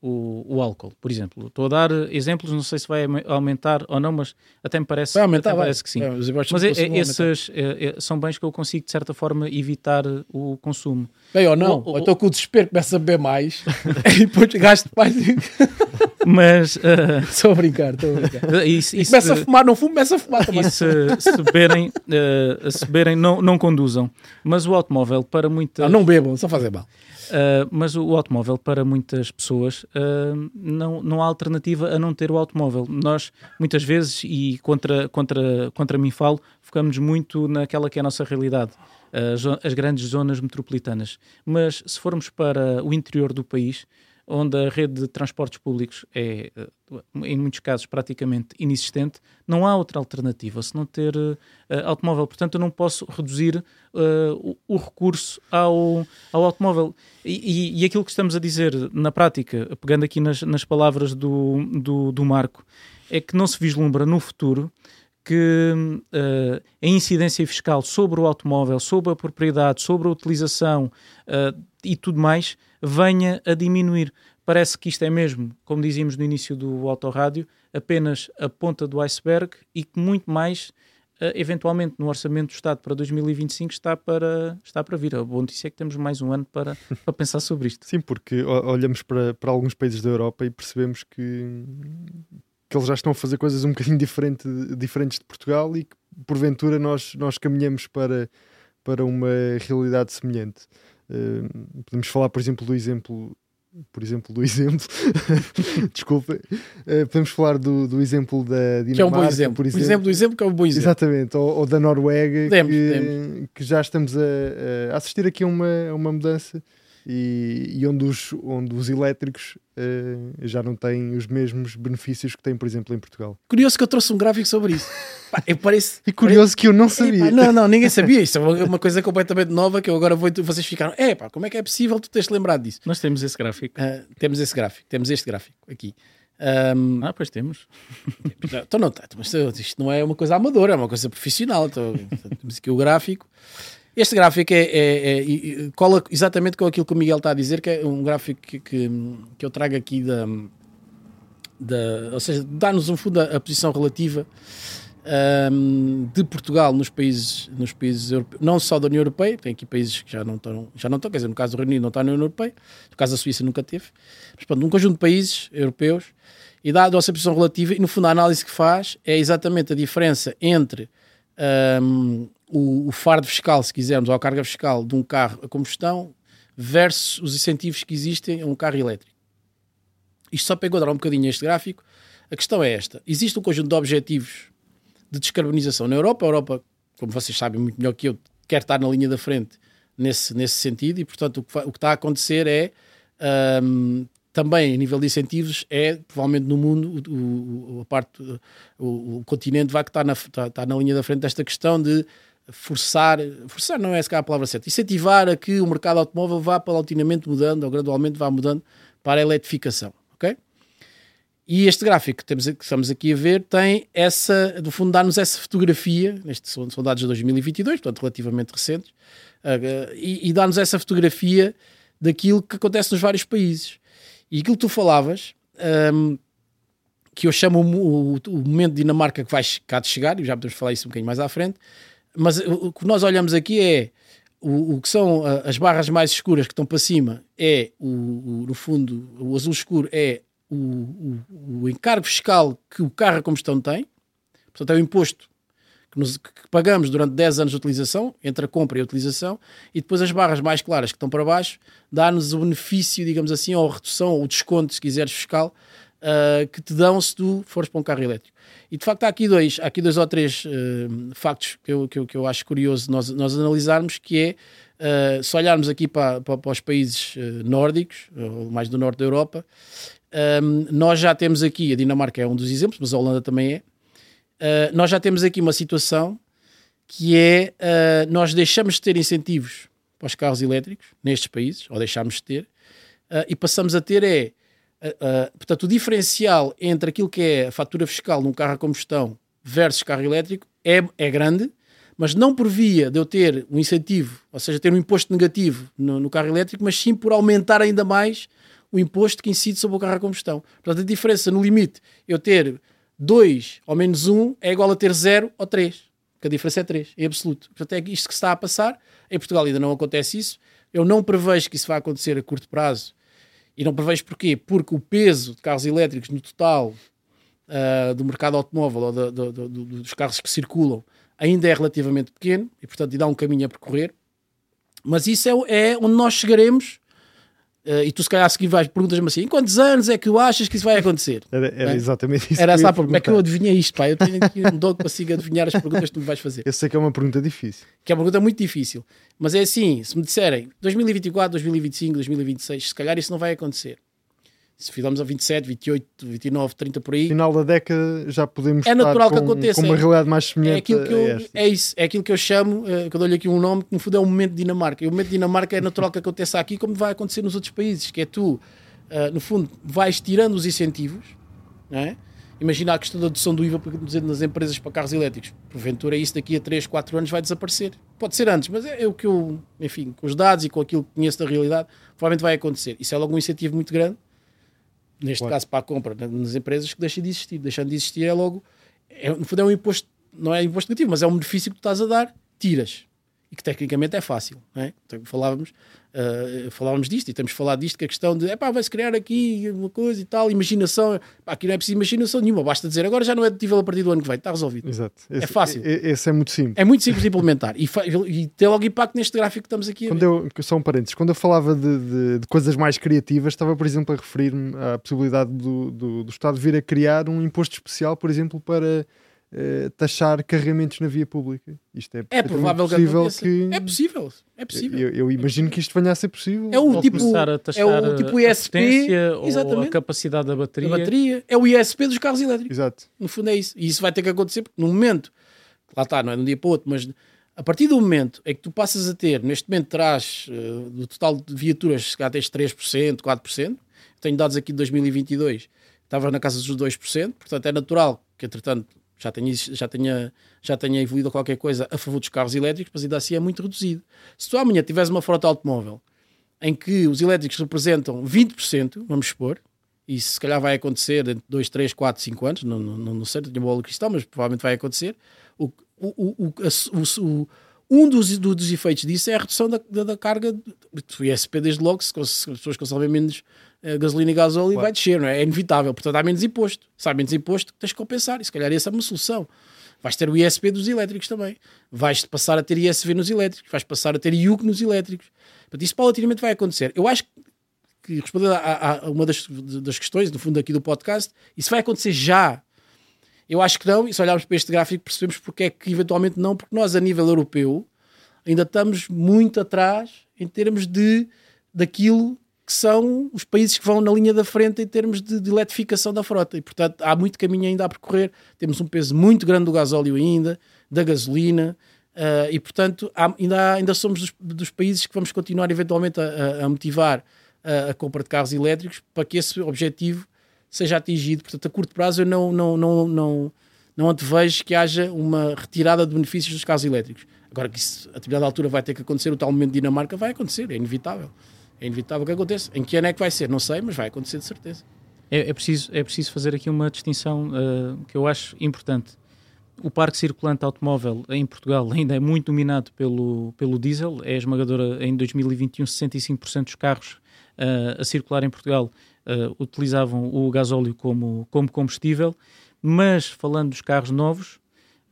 o, o álcool, por exemplo. Estou a dar exemplos, não sei se vai aume- aumentar ou não, mas até me parece, Vai aumentar, até vai. parece que sim. É, Mas é- é- esses é- é- são bens que eu consigo, de certa forma, evitar o consumo. Bem ou não, Ou- ou- então com o desespero começa a beber mais e depois gasto mais. Mas eh, Estou a brincar, estou a brincar. E isso- começa a fumar, não fumo, começa a fumar também. e se, se beberem, eh, se beberem não, não conduzam. Mas o automóvel, para muitas, Não, não bebam, só fazer mal. Uh, mas o automóvel, para muitas pessoas, uh, não, não há alternativa a não ter o automóvel. Nós, muitas vezes, e contra, contra, contra mim falo, focamos muito naquela que é a nossa realidade, zo- as grandes zonas metropolitanas. Mas se formos para o interior do país, onde a rede de transportes públicos é, uh, em muitos casos, praticamente inexistente, não há outra alternativa se não ter uh, automóvel. Portanto, eu não posso reduzir uh, o, o recurso ao, ao automóvel. E, e- e aquilo que estamos a dizer na prática, pegando aqui nas, nas palavras do, do, do Marco, é que não se vislumbra no futuro que uh, a incidência fiscal sobre o automóvel, sobre a propriedade, sobre a utilização uh, e tudo mais venha a diminuir. Parece que isto é mesmo, como dizíamos no início do autorrádio, apenas a ponta do iceberg e que muito mais, uh, eventualmente, no Orçamento do Estado para 2025 está para, está para vir. A boa notícia é que temos mais um ano para, para pensar sobre isto. Sim, porque olhamos para, para alguns países da Europa e percebemos que, que eles já estão a fazer coisas um bocadinho diferente, diferentes de Portugal e que porventura nós, nós caminhamos para, para uma realidade semelhante. Podemos falar, por exemplo, do exemplo. Por exemplo, do exemplo, desculpa, Eh, podemos falar do, do exemplo da Dinamarca, Que é um bom exemplo. por O exemplo do exemplo que é um bom exemplo. Exatamente, ou, ou da Noruega, Podemos, que, podemos. que já estamos a, a assistir aqui a uma, a uma mudança e, e onde, os, onde os elétricos eh, já não têm os mesmos benefícios que têm, por exemplo, em Portugal. Curioso que eu trouxe um gráfico sobre isso. Pá, eu parece... E curioso que eu não Epá, sabia. não, não, ninguém sabia. Isso é uma, coisa completamente nova que eu agora vou. Vocês ficaram. É, pá, como é que é possível tu teres lembrado disso? Nós temos esse gráfico. Ah, temos esse gráfico, temos este gráfico aqui. Ahm, Ah, pois temos. então não, tá, mas isto não é uma coisa amadora, é uma coisa profissional. Então, temos aqui o gráfico. Este gráfico é, é- é- cola exatamente com aquilo que o Miguel está a dizer, que é um gráfico que, que, que eu trago aqui da, da ou seja, dá-nos um fundo a, a posição relativa ahm, de Portugal nos países, nos países europeus, não só da União Europeia, tem aqui países que já não estão, já não estão, quer dizer, no caso do Reino Unido não está na União Europeia, no caso da Suíça nunca teve, mas pronto, num conjunto de países europeus, e dá a nossa posição relativa, e no fundo a análise que faz é exatamente a diferença entre ahm, o, o fardo fiscal, se quisermos, ou a carga fiscal de um carro a combustão versus os incentivos que existem a um carro elétrico. Isto só para enquadrar um bocadinho este gráfico. A questão é esta: existe um conjunto de objetivos de descarbonização na Europa. A Europa, como vocês sabem muito melhor que eu, quer estar na linha da frente nesse, nesse sentido, e portanto o que, o que está a acontecer é ahm, também a nível de incentivos é provavelmente no mundo o, o- a parte o, o continente vai que está na, está, está na linha da frente desta questão de forçar, forçar não é essa é a palavra certa, incentivar a que o mercado automóvel vá paulatinamente mudando ou gradualmente vá mudando para a eletrificação, ok? e este gráfico que, temos, que estamos aqui a ver tem essa, do fundo, dá-nos essa fotografia, nestes são, são dados de 2022, portanto relativamente recentes, uh, e, e dá-nos essa fotografia daquilo que acontece nos vários países. E aquilo que tu falavas, um, que eu chamo o, o, o, momento de Dinamarca que vai cá de chegar, e já podemos falar isso um bocadinho mais à frente, mas o, que nós olhamos aqui é o, o, que são as barras mais escuras que estão para cima é, o, o, no fundo, o azul escuro é o, o, encargo fiscal que o carro a combustão tem, portanto é o imposto que, nos, que, pagamos durante 10 anos de utilização, entre a compra e a utilização, e depois as barras mais claras que estão para baixo, dá-nos o benefício, digamos assim, ou a redução, ou o desconto, se quiseres, fiscal, uh, que te dão se tu fores para um carro elétrico. E de facto há aqui dois, há aqui dois ou três uh, factos que eu, que, eu, que eu acho curioso nós, nós analisarmos, que é, uh, se olharmos aqui para, para, para os países nórdicos, ou mais do norte da Europa, um, nós já temos aqui, a Dinamarca é um dos exemplos, mas a Holanda também é. Nós já temos aqui uma situação que é nós deixamos de ter incentivos para os carros elétricos nestes países, ou deixamos de ter, uh, e passamos a ter é portanto, o diferencial entre aquilo que é a fatura fiscal num carro a combustão versus carro elétrico é, é grande, mas não por via de eu ter um incentivo, ou seja, ter um imposto negativo no, no carro elétrico, mas sim por aumentar ainda mais o imposto que incide sobre o carro a combustão. Portanto, a diferença no limite, eu ter 2 ou menos 1 é igual a ter 0 ou 3. Porque a diferença é 3, em absoluto. Portanto, é isto que está a passar. Em Portugal ainda não acontece isso. Eu não prevejo que isso vá acontecer a curto prazo. E não prevejo porquê? Porque o peso de carros elétricos no total uh, do mercado automóvel ou do, do, do, dos carros que circulam ainda é relativamente pequeno e, portanto, dá um caminho a percorrer. Mas isso é, é onde nós chegaremos Uh, e tu se calhar a seguir vais perguntas-me assim: em quantos anos é que tu achas que isso vai acontecer? Era, era é? exatamente isso. Era essa a pergunta. Como é que eu adivinhei isto, pá? Eu tenho aqui um dom que consigo adivinhar as perguntas que tu me vais fazer. Eu sei que é uma pergunta difícil. Que é uma pergunta muito difícil. Mas é assim: se me disserem 2024, 2025, 2026, se calhar isso não vai acontecer se fizermos a 27, 28, 29, 30 por aí. Final da década já podemos é natural com, que aconteça, com uma realidade mais semelhante é aquilo que eu, É isso, é aquilo que eu chamo, uh, que eu dou-lhe aqui um nome, que no fundo é o momento de Dinamarca. E o momento de Dinamarca é natural que aconteça aqui, como vai acontecer nos outros países, que é tu, uh, no fundo, vais tirando os incentivos, não é? Imagina a questão da adoção do IVA nas empresas para carros elétricos. Porventura, isso daqui a 3, 4 anos vai desaparecer. Pode ser antes, mas é, é o que eu, enfim, com os dados e com aquilo que conheço da realidade, provavelmente vai acontecer. Isso é logo um incentivo muito grande neste claro. caso para a compra nas empresas, que deixa de existir. Deixando de existir é logo, é, no fundo é um imposto, não é imposto negativo, mas é um benefício que tu estás a dar, tiras. E que tecnicamente é fácil. Não é? Então, falávamos, uh, falávamos disto e temos falado disto, que a questão de pá, vai-se criar aqui uma coisa e tal, imaginação. Pá, aqui não é preciso imaginação nenhuma, basta dizer agora já não é dedutível a partir do ano que vem, está resolvido. Exato. É esse, é fácil. Esse é muito simples. É muito simples de implementar e, e tem logo impacto neste gráfico que estamos aqui a quando. Eu, só um parênteses, quando eu falava de, de, de coisas mais criativas, estava, por exemplo, a referir-me à possibilidade do, do, do Estado vir a criar um imposto especial, por exemplo, para uh, taxar carregamentos na via pública. Isto é, é provável possível que, É possível. É possível. Eu, eu, imagino que isto venha a ser possível. É o tipo, é o tipo ISP exatamente. a capacidade da bateria. A bateria. É o ISP dos carros elétricos. Exato. No fundo é isso. E isso vai ter que acontecer porque no momento, lá está, não é de um dia para o outro, mas a partir do momento em que tu passas a ter, neste momento traz uh, do total de viaturas, se calhar tens 3%, 4%, tenho dados aqui de 2022, estava na casa dos 2%, portanto é natural que entretanto já tenha, já, tenha, já tenha evoluído qualquer coisa a favor dos carros elétricos, mas ainda assim é muito reduzido. Se tu amanhã tiveres uma frota automóvel em que os elétricos representam 20%, vamos expor, e se calhar vai acontecer em 2, 3, 4, 5 anos, não, não, não sei, tenho bola de cristal, mas provavelmente vai acontecer. O, o, o, o, um dos, dos efeitos disso é a redução da, da, da carga do ISP, desde logo, se, se as pessoas consomem menos uh, gasolina e gasóleo, claro. vai descer, não é? É inevitável, portanto há menos imposto. Se há menos imposto, tens que compensar, e se calhar essa é uma solução. Vais ter o ISP dos elétricos também. Vais passar a ter ISV nos elétricos, vais passar a ter IUC nos elétricos. Portanto, isso paulatinamente vai acontecer. Eu acho que, respondendo a, a, uma das, das questões, no fundo, aqui do podcast, isso vai acontecer já eu acho que não, e se olharmos para este gráfico percebemos porque é que eventualmente não, porque nós a nível europeu ainda estamos muito atrás em termos de daquilo que são os países que vão na linha da frente em termos de, de eletrificação da frota. E, portanto, há muito caminho ainda a percorrer. Temos um peso muito grande do gasóleo ainda, da gasolina, uh, e, portanto, há, ainda, ainda somos dos, dos, países que vamos continuar eventualmente a, a motivar a, a compra de carros elétricos para que esse objetivo seja atingido. Portanto, a curto prazo eu não, não, não, não, não antevejo que haja uma retirada de benefícios dos carros elétricos. Agora que isso, a determinada altura vai ter que acontecer, o tal momento de Dinamarca vai acontecer, é inevitável. É inevitável que aconteça. Em que ano é que vai ser? Não sei, mas vai acontecer de certeza. É, é preciso, é preciso fazer aqui uma distinção uh, que eu acho importante. O parque circulante automóvel em Portugal ainda é muito dominado pelo, pelo diesel, é esmagadora em 2021, 65% dos carros uh, a circular em Portugal uh, utilizavam o gasóleo como, como combustível, mas falando dos carros novos,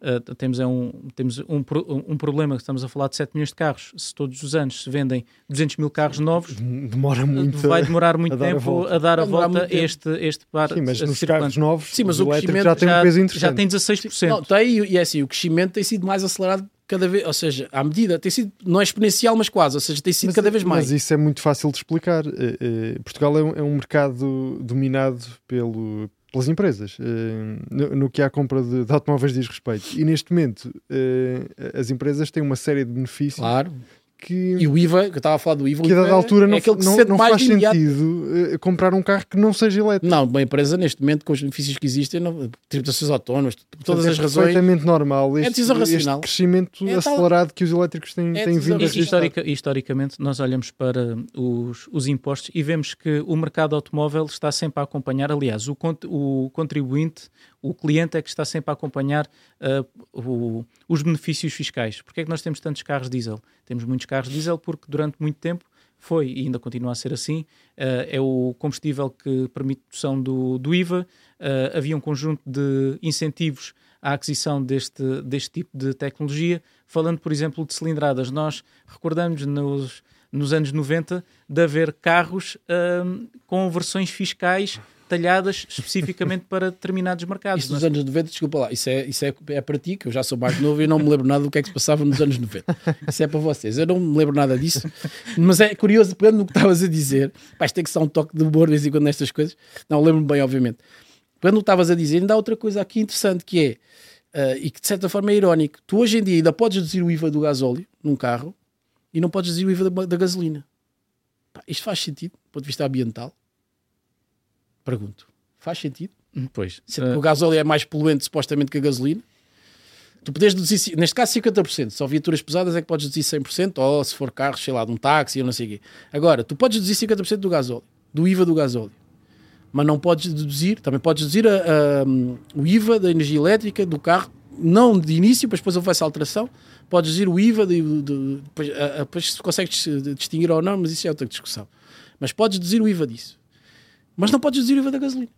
Uh, temos, é um, temos um, um problema que estamos a falar de 7 milhões de carros. Se todos os anos se vendem 200 mil carros novos, demora muito vai demorar muito a tempo a dar a volta, a este, este par. Sim, mas nos carros novos, Sim, mas o crescimento já tem um peso interessante. Já tem 16%. Não, tem, e é assim, o crescimento tem sido mais acelerado cada vez, ou seja, à medida, tem sido, não é exponencial, mas quase, ou seja, tem sido mas, cada vez mais. Mas isso é muito fácil de explicar. Uh, uh, Portugal é um, é um mercado dominado pelo pelas empresas, uh, no, no, que a compra de, de, automóveis diz respeito. E neste momento, as empresas têm uma série de benefícios. Claro. Que, e o IVA, que eu estava a falar do IVA, que a dada é, altura é não, que não, não faz sentido uh, comprar um carro que não seja elétrico. Não, uma empresa neste momento, com os benefícios que existem, não, tributações autónomas, todas é as razões. É perfeitamente normal este, é decisão racional. este crescimento é acelerado tal... que os elétricos têm, é têm vindo a Historica, Historicamente, nós olhamos para os, os impostos e vemos que o mercado automóvel está sempre a acompanhar, aliás, o, o contribuinte, o cliente é que está sempre a acompanhar uh, o, os benefícios fiscais. Porquê é que nós temos tantos carros diesel? Temos muitos carros diesel porque durante muito tempo foi e ainda continua a ser assim, uh, é o combustível que permite redução do, do IVA, uh, havia um conjunto de incentivos à aquisição deste, deste tipo de tecnologia. Falando, por exemplo, de cilindradas, nós recordamos nos, nos anos 90 de haver carros uh, com versões fiscais talhadas especificamente para determinados mercados. Isso nos anos 90, desculpa lá, isso, é, isso é, é para ti, que eu já sou mais novo e não me lembro nada do que é que se passava nos anos 90. Isso é para vocês, eu não me lembro nada disso, mas é curioso, pegando no que estavas a dizer, vais ter que ser um toque de humor de vez em quando nestas coisas, não lembro-me bem, obviamente. Quando estavas a dizer, ainda há outra coisa aqui interessante que é, uh, e que de certa forma é irónico, tu hoje em dia ainda podes reduzir o IVA do gasóleo num carro e não podes reduzir o IVA da, da gasolina. Pá, isto faz sentido, do ponto de vista ambiental? Pergunto. Faz sentido? Hum, pois. Se uh... o gasóleo é mais poluente supostamente que a gasolina. Tu podes deduzir, neste caso 50%, só viaturas pesadas é que podes deduzir 100%, ou se for carro, sei lá, de um táxi ou não sei o quê. Agora, tu podes deduzir 50% do gasóleo, do IVA do gasóleo, mas não podes deduzir, também podes deduzir a, a, o IVA da energia elétrica do carro, não de início, mas depois houve essa alteração, podes deduzir o IVA, de, de, de, depois, a, depois se consegues distinguir ou não, mas isso é outra discussão. Mas podes deduzir o IVA disso. Mas não podes reduzir o IVA da gasolina.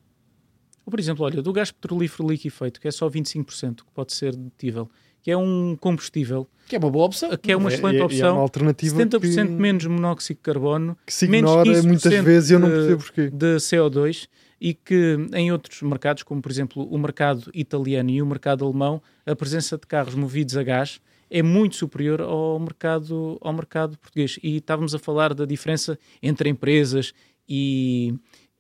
Ou, por exemplo, olha, do gás petrolífero liquefeito, que é só 25%, que pode ser dedutível, que é um combustível. Que é uma boa opção. Que é uma excelente é, é, opção. É uma alternativa 70% que... menos monóxido de carbono. Que se ignora muitas vezes eu não percebo porquê. De CO2 e que em outros mercados, como por exemplo o mercado italiano e o mercado alemão, a presença de carros movidos a gás é muito superior ao mercado, ao mercado português. E estávamos a falar da diferença entre empresas e,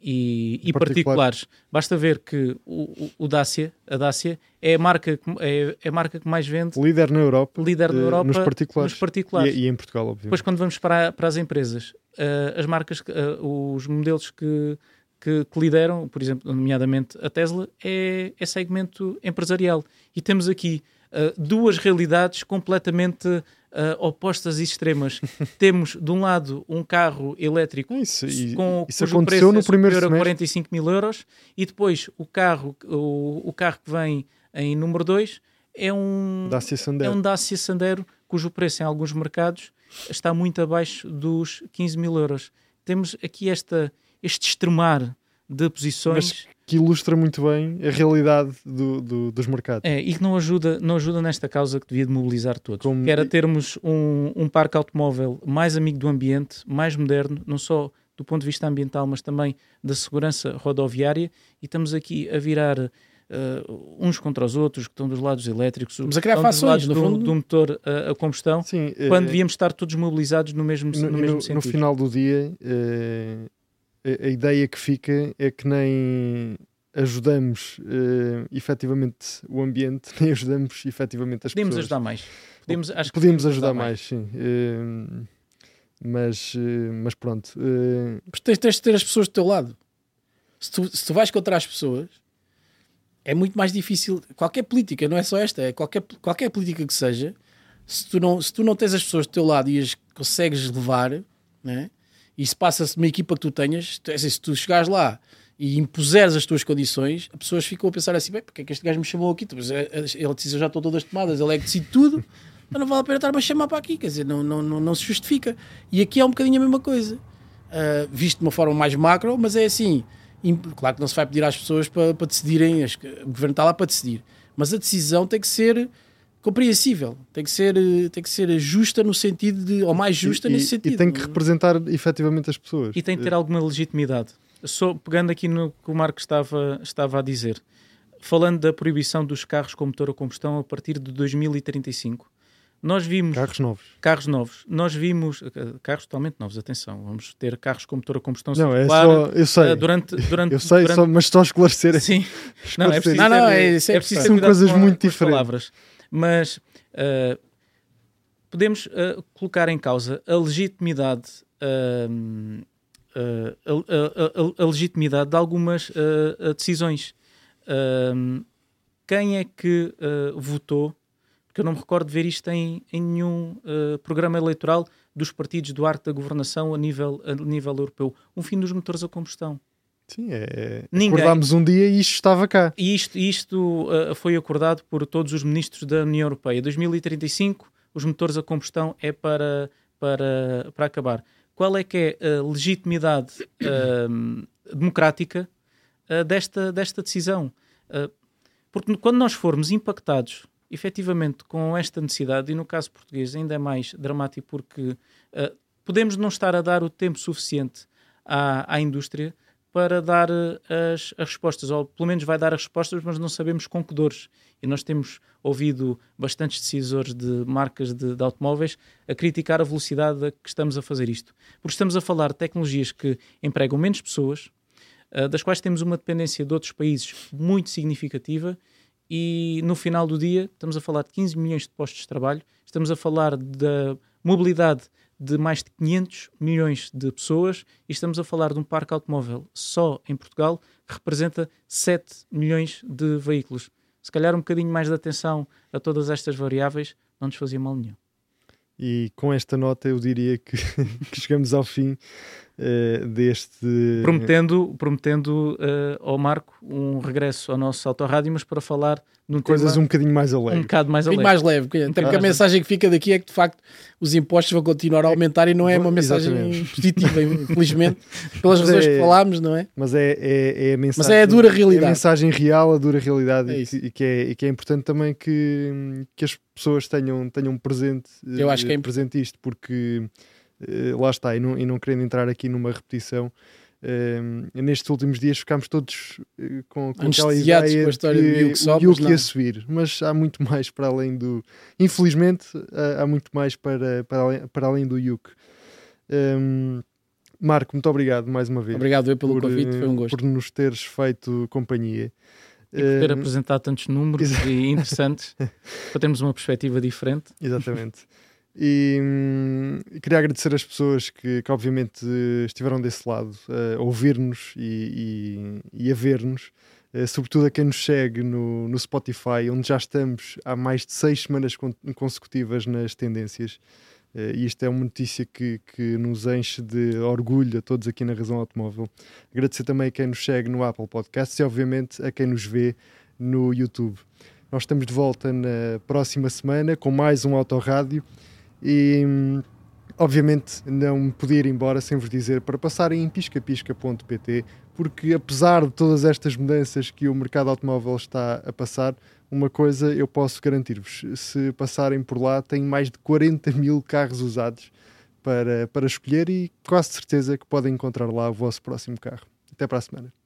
e, e particulares. Basta ver que o, o, Dacia, a Dacia é a, marca, é, é a marca que mais vende. Líder na Europa. Líder na Europa nos particulares. Nos particulares. E, e, em Portugal, obviamente. Depois, quando vamos para, para as empresas, uh, as marcas, uh, os modelos que, que, que, lideram, por exemplo, nomeadamente a Tesla, é, é segmento empresarial. E temos aqui uh, duas realidades completamente uh, opostas e extremas. Temos, de um lado, um carro elétrico isso, e, com isso cujo preço no é primeiro a 45 mil euros e depois o carro, o, o carro que vem em número 2 é um Dacia Sandero. é um Dacia Sandero cujo preço em alguns mercados está muito abaixo dos 15 mil euros. Temos aqui esta, este extremar de posições. Mas que ilustra muito bem a realidade do, do, dos mercados. É, e que não ajuda, não ajuda nesta causa que devia de mobilizar todos. Como... Que era termos um, um parque automóvel mais amigo do ambiente, mais moderno, não só do ponto de vista ambiental, mas também da segurança rodoviária, e estamos aqui a virar uh, uns contra os outros, que estão dos lados elétricos, mas a criar fações, do, fundo... do motor a, a combustão, Sim, quando uh, devíamos estar todos mobilizados no mesmo, no, no mesmo no, sentido. No final do dia, a, ideia que fica é que nem ajudamos uh, efetivamente o ambiente, nem ajudamos efetivamente as Podemos pessoas. ajudar mais. Podemos, acho Podemos ajudar, ajudar, mais, mais sim. Uh, mas, uh, mas pronto. Uh... Tens, tens de ter as pessoas do teu lado. Se tu, se tu vais contra as pessoas, é muito mais difícil. Qualquer política, não é só esta, é qualquer, qualquer política que seja, se tu, não, se tu não tens as pessoas do teu lado e as consegues levar, né? E se passa-se uma equipa que tu tenhas, tu, assim, se tu chegares lá e impuseres as tuas condições, as pessoas ficam a pensar assim: bem, porque é que este gajo me chamou aqui? É, ele disse: já estão todas tomadas, ele é que decide tudo, então não vale a pena estar-me a chamar para aqui, quer dizer, não, não, não, não se justifica. E aqui é um bocadinho a mesma coisa, uh, visto de uma forma mais macro, mas é assim: claro que não se vai pedir às pessoas para, para decidirem, o governo está lá para decidir, mas a decisão tem que ser compreensível, tem que ser, tem que ser justa no sentido de, ou mais justa e, nesse sentido. E tem que representar efetivamente as pessoas. E tem que ter alguma legitimidade. Só pegando aqui no que o Marco estava, estava a dizer, falando da proibição dos carros com motor a combustão a partir de 2035. Nós vimos carros novos. Carros novos. Nós vimos eh, carros totalmente novos. Atenção, vamos ter carros com motor a combustão. Não, é só, eu sei. Eh, durante, durante, eu sei, durante... Só, mas só esclarecer. Sim. Não, é preciso. Não, não, é, é, é preciso São coisas muito diferentes. palavras mas uh, podemos uh, colocar em causa a legitimidade, uh, a, a, a, legitimidade de algumas decisões. quem é que votou? Porque eu não me recordo de ver isto em, em nenhum programa eleitoral dos partidos do arte da governação a nível, a nível europeu. Um fim dos motores a combustão. Sim, é... Ninguém. acordámos um dia e isto estava cá. E isto, isto uh, foi acordado por todos os ministros da União Europeia. 2035, os motores a combustão é para, para, para acabar. Qual é que é a legitimidade uh, democrática uh, desta, desta decisão? porque quando nós formos impactados efetivamente com esta necessidade, e no caso português ainda é mais dramático porque podemos não estar a dar o tempo suficiente à, à indústria para dar eh, as, as, respostas, ou pelo menos vai dar as respostas, mas não sabemos com que dores. E nós temos ouvido bastantes decisores de marcas de, de automóveis a criticar a velocidade a que estamos a fazer isto. Porque estamos a falar de tecnologias que empregam menos pessoas, uh, das quais temos uma dependência de outros países muito significativa, e no final do dia estamos a falar de 15 milhões de postos de trabalho, estamos a falar da mobilidade de mais de 500 milhões de pessoas e estamos a falar de um parque automóvel só em Portugal que representa 7 milhões de veículos. Se calhar um bocadinho mais de atenção a todas estas variáveis não nos fazia mal nenhum. E com esta nota eu diria que, que chegamos ao fim uh, deste. Prometendo, prometendo uh, ao Marco um regresso ao nosso autorrádio, mas para falar num Coisas tema, um bocadinho mais alegre. Um bocado mais alegre. Um mais leve, até porque a mensagem que fica daqui é que de facto os impostos vão continuar a aumentar e não é uma mensagem Exatamente. positiva, infelizmente, pelas mas razões é, que falámos, não é? Mas é, é, é, a mensagem. Mas é a dura realidade. É a mensagem real, a dura realidade é e, que é, e que é importante também que, que as pessoas tenham, tenham presente, Eu acho que é presente isto, porque uh, lá está, e não, e não querendo entrar aqui numa repetição. Nestes últimos dias ficámos todos uh, com, com aquela ideia com a história que do Yuke só, o Yuke ia subir, mas há muito mais para além do. Infelizmente, há, há muito mais para, para, além, para além do Yuke. Um, Marco, muito obrigado mais uma vez. Obrigado eu pelo por, convite, foi um gosto. Por nos teres feito companhia. E poder uh, apresentar tantos números e interessantes para termos uma perspectiva diferente. Exatamente. E hum, queria agradecer as pessoas que, que obviamente estiveram desse lado a ouvir-nos e, e, e, a ver-nos, uh, sobretudo a quem nos segue no, no Spotify, onde já estamos há mais de seis semanas con consecutivas nas tendências. Uh, e isto é uma notícia que, que nos enche de orgulho a todos aqui na Razão Automóvel. Agradecer também a quem nos segue no Apple Podcasts e, obviamente, a quem nos vê no YouTube. Nós estamos de volta na próxima semana com mais um Autorádio e obviamente não podia ir embora sem vos dizer para passarem em piscapisca.pt porque apesar de todas estas mudanças que o mercado automóvel está a passar, uma coisa eu posso garantir-vos: se passarem por lá, tem mais de 40 mil carros usados para, para escolher e quase certeza que podem encontrar lá o vosso próximo carro. Até para a semana.